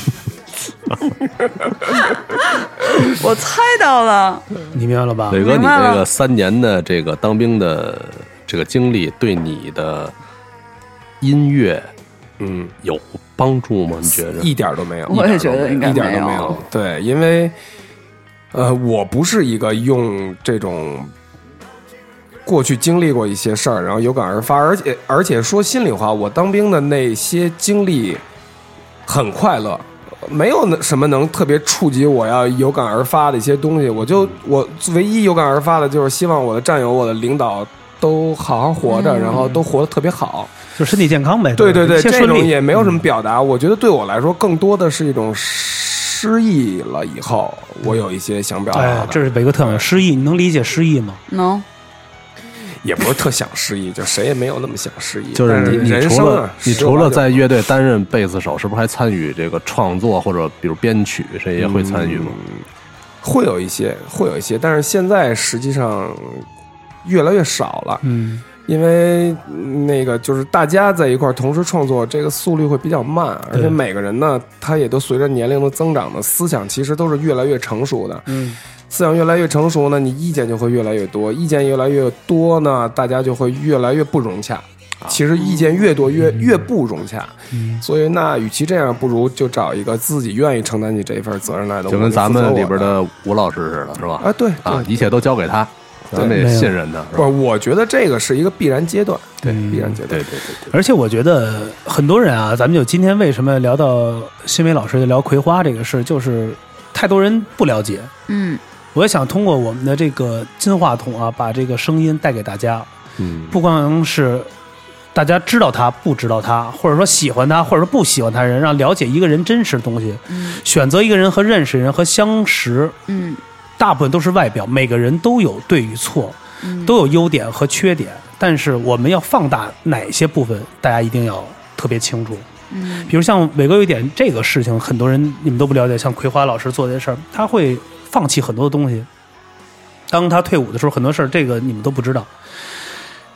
我猜到了，你明白了吧？伟哥，你这个三年的这个当兵的这个经历，对你的音乐嗯，有帮助吗？你觉得？一点都没有。我也觉得应该一点都没有。对，因为呃，我不是一个用这种过去经历过一些事儿，然后有感而发，而且而且说心里话，我当兵的那些经历很快乐。没有那什么能特别触及我要有感而发的一些东西，我就我唯一有感而发的就是希望我的战友、我的领导都好好活着，嗯然后都活得特别好。就身体健康呗。对对对，这种。也没有什么表达。我觉得对我来说，更多的是一种失忆了以后，我有一些想表达哎，，这是北哥特有失忆，你能理解失忆吗？能也不是特想失忆，就谁也没有那么想失忆。就是你，你除人生啊了，你除了在乐队担任贝斯手，是不是还参与这个创作或者比如编曲，这也会参与吗？会有一些，会有一些，但是现在实际上越来越少了。嗯，因为那个就是大家在一块儿同时创作，这个速率会比较慢，而且每个人呢，他也都随着年龄的增长呢，思想其实都是越来越成熟的。嗯，思想越来越成熟呢，你意见就会越来越多，意见越来越多呢，大家就会越来越不融洽。其实意见越多越越不融洽，嗯。所以那与其这样，不如就找一个自己愿意承担起这一份责任来的，就跟咱们里边的的。吴老师似的，是吧？啊，对啊，一切都交给他，咱们也信任他，是不？我觉得这个是一个必然阶段，对，嗯必然阶段，对对对对，而且我觉得很多人啊，咱们就今天为什么聊到新梅老师就聊葵花这个事，就是太多人不了解。嗯我也想通过我们的这个金话筒啊，把这个声音带给大家，嗯，不光是大家知道他，不知道他，或者说喜欢他，或者说不喜欢他人，让了解一个人真实的东西。嗯。选择一个人和认识人和相识，嗯。大部分都是外表，每个人都有对与错，嗯，都有优点和缺点，但是我们要放大哪些部分，大家一定要特别清楚。嗯。比如像伟哥有一点这个事情，很多人你们都不了解，像葵花老师做这事儿，他会放弃很多的东西。当他退伍的时候，很多事儿这个你们都不知道。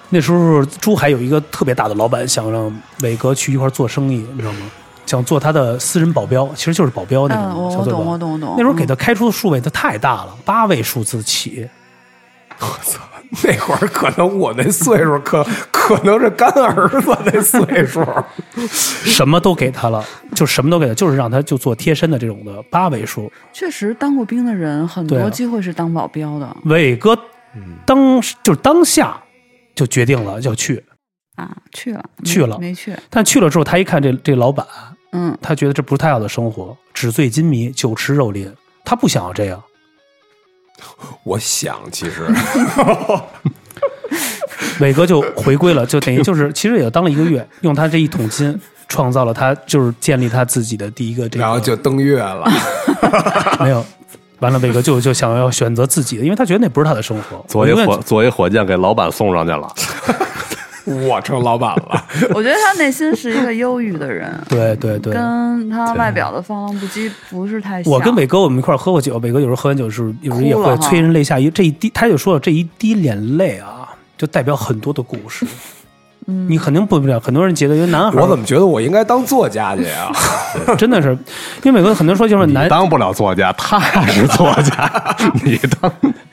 那时候珠海有一个特别大的老板想让伟哥去一块做生意，你知道吗？想做他的私人保镖，其实就是保镖那嗯，种我我懂。我懂我懂。那时候给他开出的数位，他太大了，八位数字起。那会儿可能我那岁数可可能是干儿子那岁数，什么都给他了，就什么都给他，就是让他就做贴身的这种的八位数。确实当过兵的人很多机会是当保镖的伟哥当就是当下就决定了要去，啊，去了去了没去？但去了之后，他一看这这老板，嗯他觉得这不是他要的生活，纸醉金迷，酒池肉林，他不想要这样。我想其实 伟哥就回归了，就等于就是其实也当了一个月，用他这一桶金创造了他就是建立他自己的第一个这个，然后就登月了。没有。完了，伟哥就就想要选择自己的，因为他觉得那不是他的生活。坐一火坐一火箭给老板送上去了，我成老板了。我觉得他内心是一个忧郁的人，对对对。跟他外表的放浪不羁不是太像。我跟伟哥我们一块儿喝过酒，伟哥有时候喝完酒是有时候也会催人泪下。一这一滴，他就说了这一滴眼泪啊，就代表很多的故事。嗯你肯定不了，很多人觉得，因为男孩我怎么觉得我应该当作家去啊？真的是，因为伟哥很多人说就是男当不了作家，他是作家，你当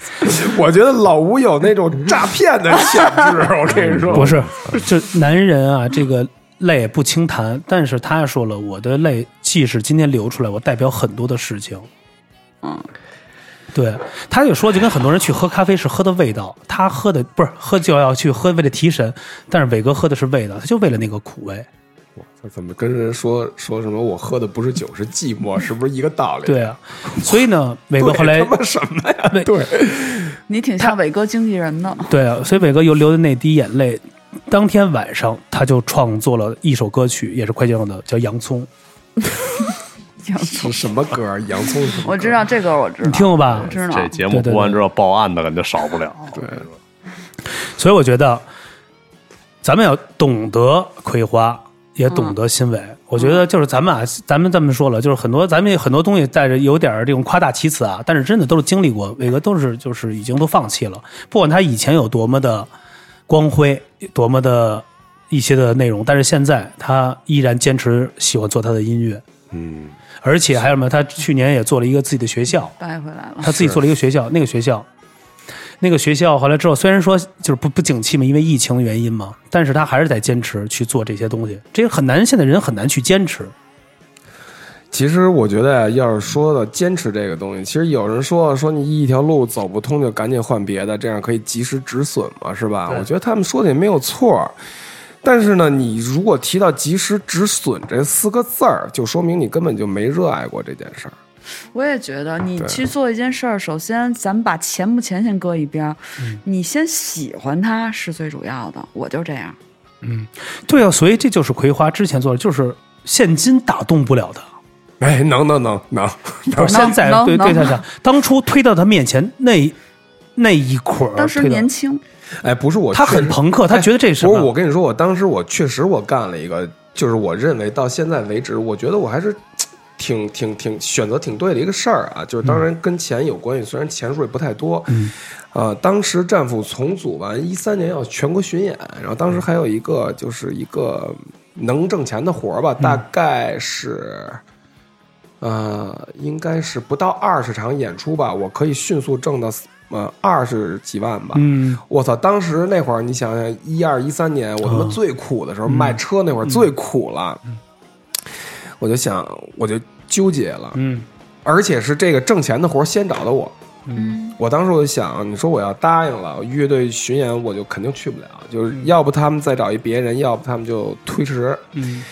我觉得老吴有那种诈骗的潜质，我跟你说，不是，就男人啊，这个泪不轻弹，但是他说了，我的泪即使今天流出来，我代表很多的事情。嗯，对，他就说，就跟很多人去喝咖啡是喝的味道，他喝的不是喝就要去喝为了提神，但是伟哥喝的是味道，他就为了那个苦味。哇他怎么跟人说说什么？我喝的不是酒，是寂寞，是不是一个道理？对啊，所以呢，伟，哥后来他妈什么呀？对对，你挺像伟哥经纪人的，对啊，所以伟哥又流的那滴眼泪，当天晚上他就创作了一首歌曲，也是快进的，叫《洋葱》，是什么歌？洋葱什么歌？我知道这歌，我知道，你听过吧我？知道。这节目播完之后报案的肯定少不了。对，所以我觉得，咱们要懂得葵花，也懂得欣慰。我觉得就是咱们啊，咱们这么说了，就是很多咱们很多东西带着有点这种夸大其词啊，但是真的都是经历过，伟哥都是就是已经都放弃了，不管他以前有多么的光辉，多么的一些的内容，但是现在他依然坚持喜欢做他的音乐，嗯，而且还有什么？他去年也做了一个自己的学校，掰回来了。他自己做了一个学校，那个学校，那个学校后来之后，虽然说就是不不景气嘛，因为疫情的原因嘛，但是他还是在坚持去做这些东西，这个很难，现在人很难去坚持。其实我觉得，要是说到坚持这个东西，其实有人说说你一条路走不通就赶紧换别的，这样可以及时止损嘛，是吧？我觉得他们说的也没有错。但是呢，你如果提到及时止损这四个字儿，就说明你根本就没热爱过这件事儿。我也觉得，你去做一件事儿，首先咱们把钱不钱先搁一边儿，嗯你先喜欢它是最主要的。我就这样，嗯对啊，所以这就是葵花之前做的，就是现金打动不了的。哎，能能能能，不是 现在对对他讲，当初推到他面前那那一捆儿，当时年轻，哎，不是我，他很朋克，他觉得这是什不是，我跟你说，我当时我确实我干了一个，就是我认为到现在为止，我觉得我还是挺挺挺选择挺对的一个事儿啊。就是当然跟钱有关系，虽然钱数也不太多。嗯。呃，当时战斧重组完，一三年要全国巡演，然后当时还有一个就是一个能挣钱的活儿吧，大概是。呃，应该是不到二十场演出吧，我可以迅速挣到呃二十几万吧。嗯，我操！当时那会儿，你想想，一二一三年，我他妈嗯最苦的时候，卖车那会儿最苦了。我就想，我就纠结了，嗯而且是这个挣钱的活儿先找的我。嗯，我当时我就想，你说我要答应了乐队巡演，我就肯定去不了，就是要不他们再找一别人，要不他们就推迟。嗯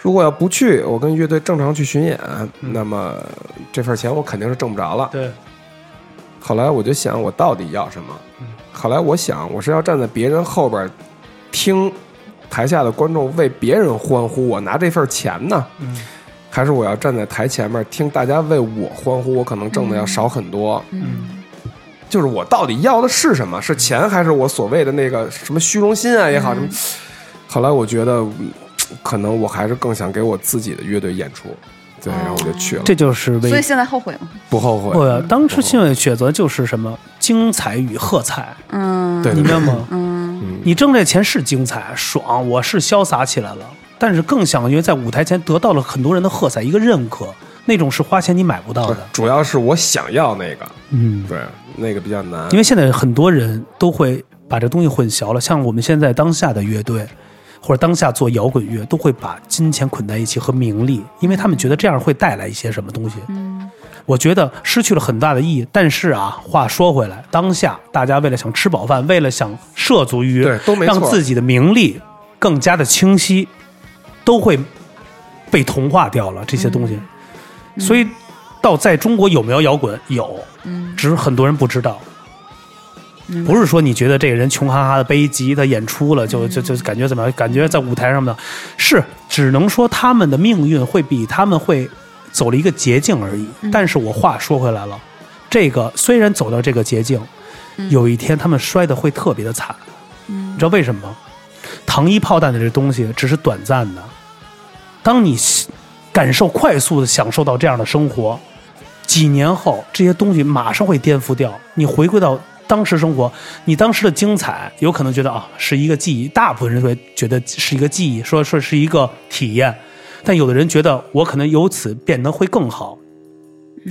如果要不去，我跟乐队正常去巡演，那么这份钱我肯定是挣不着了。对，后来我就想，我到底要什么？后来我想，我是要站在别人后边听台下的观众为别人欢呼，我拿这份钱呢，嗯还是我要站在台前面听大家为我欢呼？我可能挣的要少很多。嗯就是我到底要的是什么？是钱，还是我所谓的那个什么虚荣心啊也好？什么？后来我觉得，嗯可能我还是更想给我自己的乐队演出，对，然后我就去了，这就是为所以现在后悔吗？不后悔。我当时新闻选择就是什么精彩与喝彩，嗯，对你明白吗？嗯，你挣这钱是精彩爽，我是潇洒起来了，但是更想因为在舞台前得到了很多人的喝彩，一个认可，那种是花钱你买不到的。主要是我想要那个，嗯，对，那个比较难。因为现在很多人都会把这东西混淆了，像我们现在当下的乐队，或者当下做摇滚乐，都会把金钱捆在一起和名利，因为他们觉得这样会带来一些什么东西。嗯，我觉得失去了很大的意义。但是啊，话说回来，当下大家为了想吃饱饭，为了想涉足于对都没错让自己的名利更加的清晰，都会被同化掉了这些东西。所以，到在中国有没有摇滚？有，嗯只是很多人不知道。不是说你觉得这个人穷哈哈的背吉他演出了，就就就感觉怎么样？感觉在舞台上的，是只能说他们的命运会比他们会走了一个捷径而已。但是我话说回来了，这个虽然走到这个捷径，有一天他们摔的会特别的惨。你知道为什么吗？糖衣炮弹的这东西只是短暂的。当你感受快速的享受到这样的生活，几年后这些东西马上会颠覆掉。你回归到当时生活，你当时的精彩，有可能觉得啊是一个记忆，大部分人会觉得是一个记忆，说说是一个体验。但有的人觉得我可能由此变得会更好。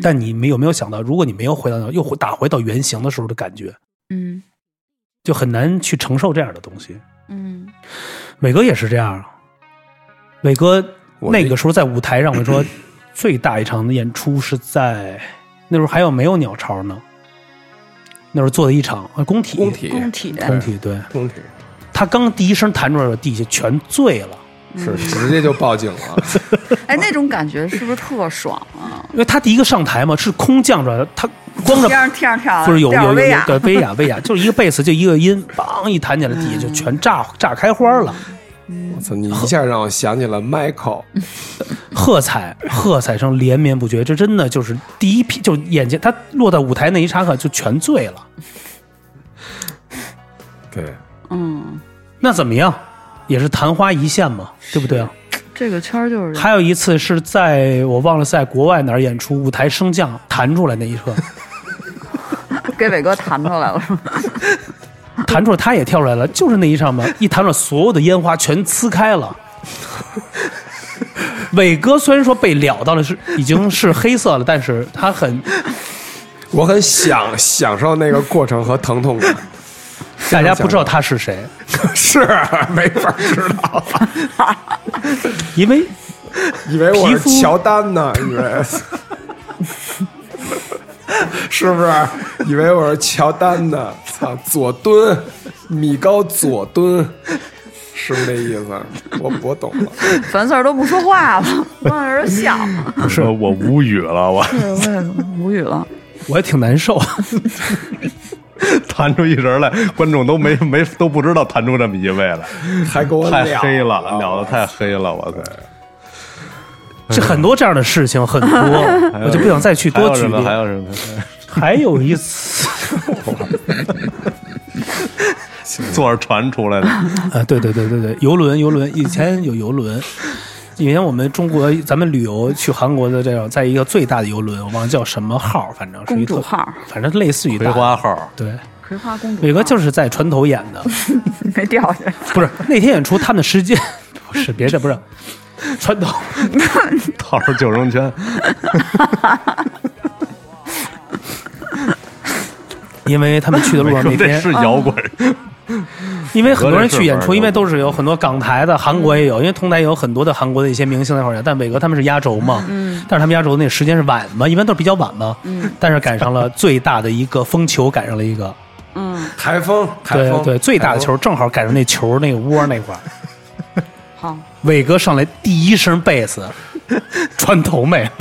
但你没有没有想到，如果你没有回到那，又打回到原形的时候的感觉，嗯就很难去承受这样的东西。嗯伟哥也是这样，伟哥那个时候在舞台上，我说 最大一场的演出是在那时候还有没有鸟巢呢？那时候做的一场啊工体，工体工体工体对，工体他刚第一声弹出来，底下全醉了，是直接就报警了。哎，那种感觉是不是特爽啊？因为他第一个上台嘛，是空降出来的，他光着天上天上跳，就是有有有有吊着威亚对威亚威亚，就是一个贝斯就一个音，梆一弹起来，底下就全炸炸开花了。我操！你一下让我想起了 Michael，喝彩，喝彩声连绵不绝，这真的就是第一批，就眼前他落到舞台那一刹那就全醉了。对，嗯，那怎么样？也是昙花一现嘛，对不对啊？这个圈儿就是还有一次是在我忘了在国外哪儿演出，舞台升降弹出来那一刻，给伟哥弹出来了，是吗？弹出来他也跳出来了，就是那一上面一弹出来，所有的烟花全呲开了。伟哥虽然说被撩到了是已经是黑色了，但是他很 我很享享受那个过程和疼痛感。大家不知道他是谁，是没法知道，因为以为我是乔丹呢，以为 是不是？以为我是乔丹呢？操，左蹲，米高左蹲，是不是这意思？我我懂了。樊 Sir 都不说话了，望着笑，不是我无语了，我是我也无语了。我也挺难受。弹出一人来，观众都没没都不知道弹出这么一位来，还给我太黑了，了燎的太黑了，我操！这很多这样的事情很多，我就不想再去还有什么？多举例。还有什么？还有一次，坐着船出来的，啊，对对对对对，游轮游轮，以前有游轮，以前我们中国咱们旅游去韩国的这种，在一个最大的游轮，我忘了叫什么号，反正是一特公主号，反正类似于葵花号，对，葵花公主，伟哥就是在船头演的，没掉下来。不是那天演出他们的时间不是别的不是船头，套着救生圈，因为他们去的路上那天是摇滚，因为很多人去演出，因为都是有很多港台的，韩国也有，因为同台有很多的韩国的一些明星在那块儿演，但伟哥他们是压轴嘛，嗯，但是他们压轴那时间是晚嘛，一般都是比较晚嘛，嗯，但是赶上了最大的一个风球，赶上了一个，嗯，台风，台风，对对，最大的球正好赶上那球那个窝那块儿，好，伟哥上来第一声贝斯，穿头没了，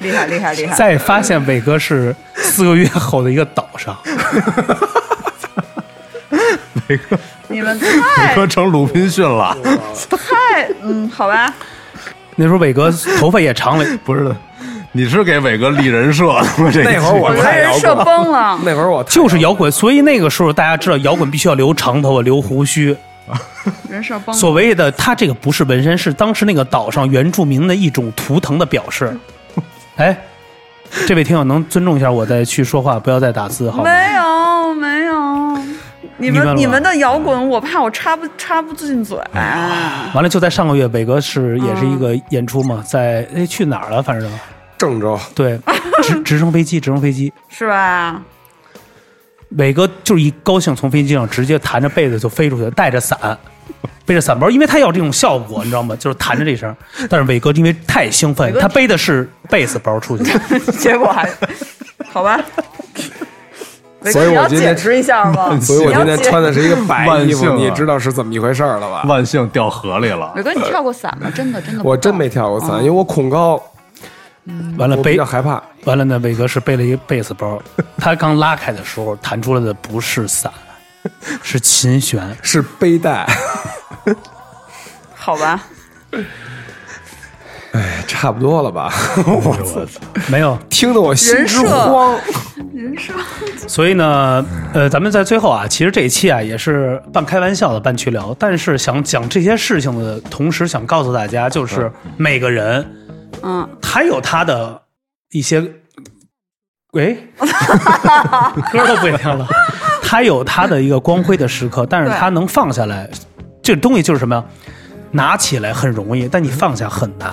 厉害厉害厉害！再发现伟哥是四个月后的一个岛上，伟 哥你们伟太哥成鲁滨逊了，太嗯，好吧，那时候伟哥头发也长了，不是的，你是给伟哥立人设吗？这那会儿我太摇人设滚了，崩了。那会儿我就是摇滚，所以那个时候大家知道摇滚必须要留长头发、留胡须。人设崩了。所谓的他这个不是纹身，是当时那个岛上原住民的一种图腾的表示。哎，这位听友能尊重一下我再去说话，不要再打字好吗？没有没有，你们你们的摇滚，我怕我插不插不进嘴。完了，就在上个月，伟哥是也是一个演出嘛，在哎去哪儿了？反正郑州，对，直 直升飞机，直升飞机。是吧？伟哥就是一高兴，从飞机上直接弹着被子就飞出去了，带着伞，背着伞包，因为他要这种效果，你知道吗？就是弹着这声。但是伟哥因为太兴奋他背的是贝斯包出去，结果还好吧？伟所哥，你要以我今天解释一下吗？所以我今天穿的是一个白衣服，万幸啊你知道是怎么一回事儿了吧？万幸掉河里了伟，哥，你跳过伞吗？真的真的我真没跳过伞，因为我恐高，完了背我比较害怕。完了呢，伟哥是背了一个贝斯包，他刚拉开的时候弹出来的不是伞，是琴弦。是背带，好吧？哎，差不多了吧？我操，没有，听得我心之人设慌。人设。所以呢，呃，咱们在最后啊，其实这一期啊也是半开玩笑的半去聊，但是想讲这些事情的同时，想告诉大家，就是每个人嗯，他有他的一些，喂，歌都不会唱了，他有他的一个光辉的时刻，但是他能放下来，这东西就是什么呀？拿起来很容易，但你放下很难。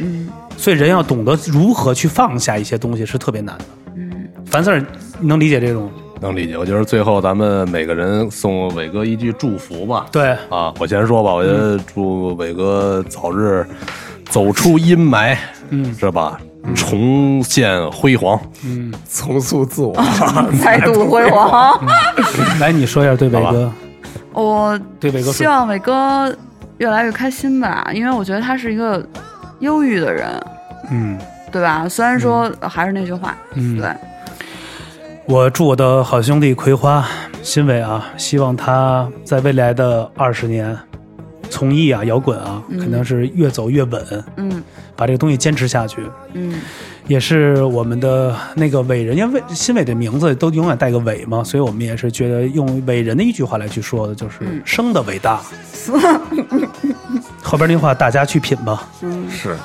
嗯，所以人要懂得如何去放下一些东西是特别难的。嗯，樊 Sir 你能理解这种？能理解。我觉得最后咱们每个人送伟哥一句祝福吧。对，啊，我先说吧，我觉得祝伟哥早日走出阴霾，嗯是吧？重现辉煌。嗯重塑自我。再度辉煌。来你说一下对伟哥，我对伟哥，希望伟哥越来越开心吧，因为我觉得他是一个忧郁的人，嗯对吧？虽然说还是那句话，嗯，对，我祝我的好兄弟葵花新伟啊，希望他在未来的二十年从艺啊，摇滚啊，肯定是越走越稳，嗯。把这个东西坚持下去。嗯。也是我们的那个伟人，因为伟新伟的名字都永远带个伟嘛，所以我们也是觉得用伟人的一句话来去说的，就是嗯。生的伟大。后边那话大家去品吧。嗯，是，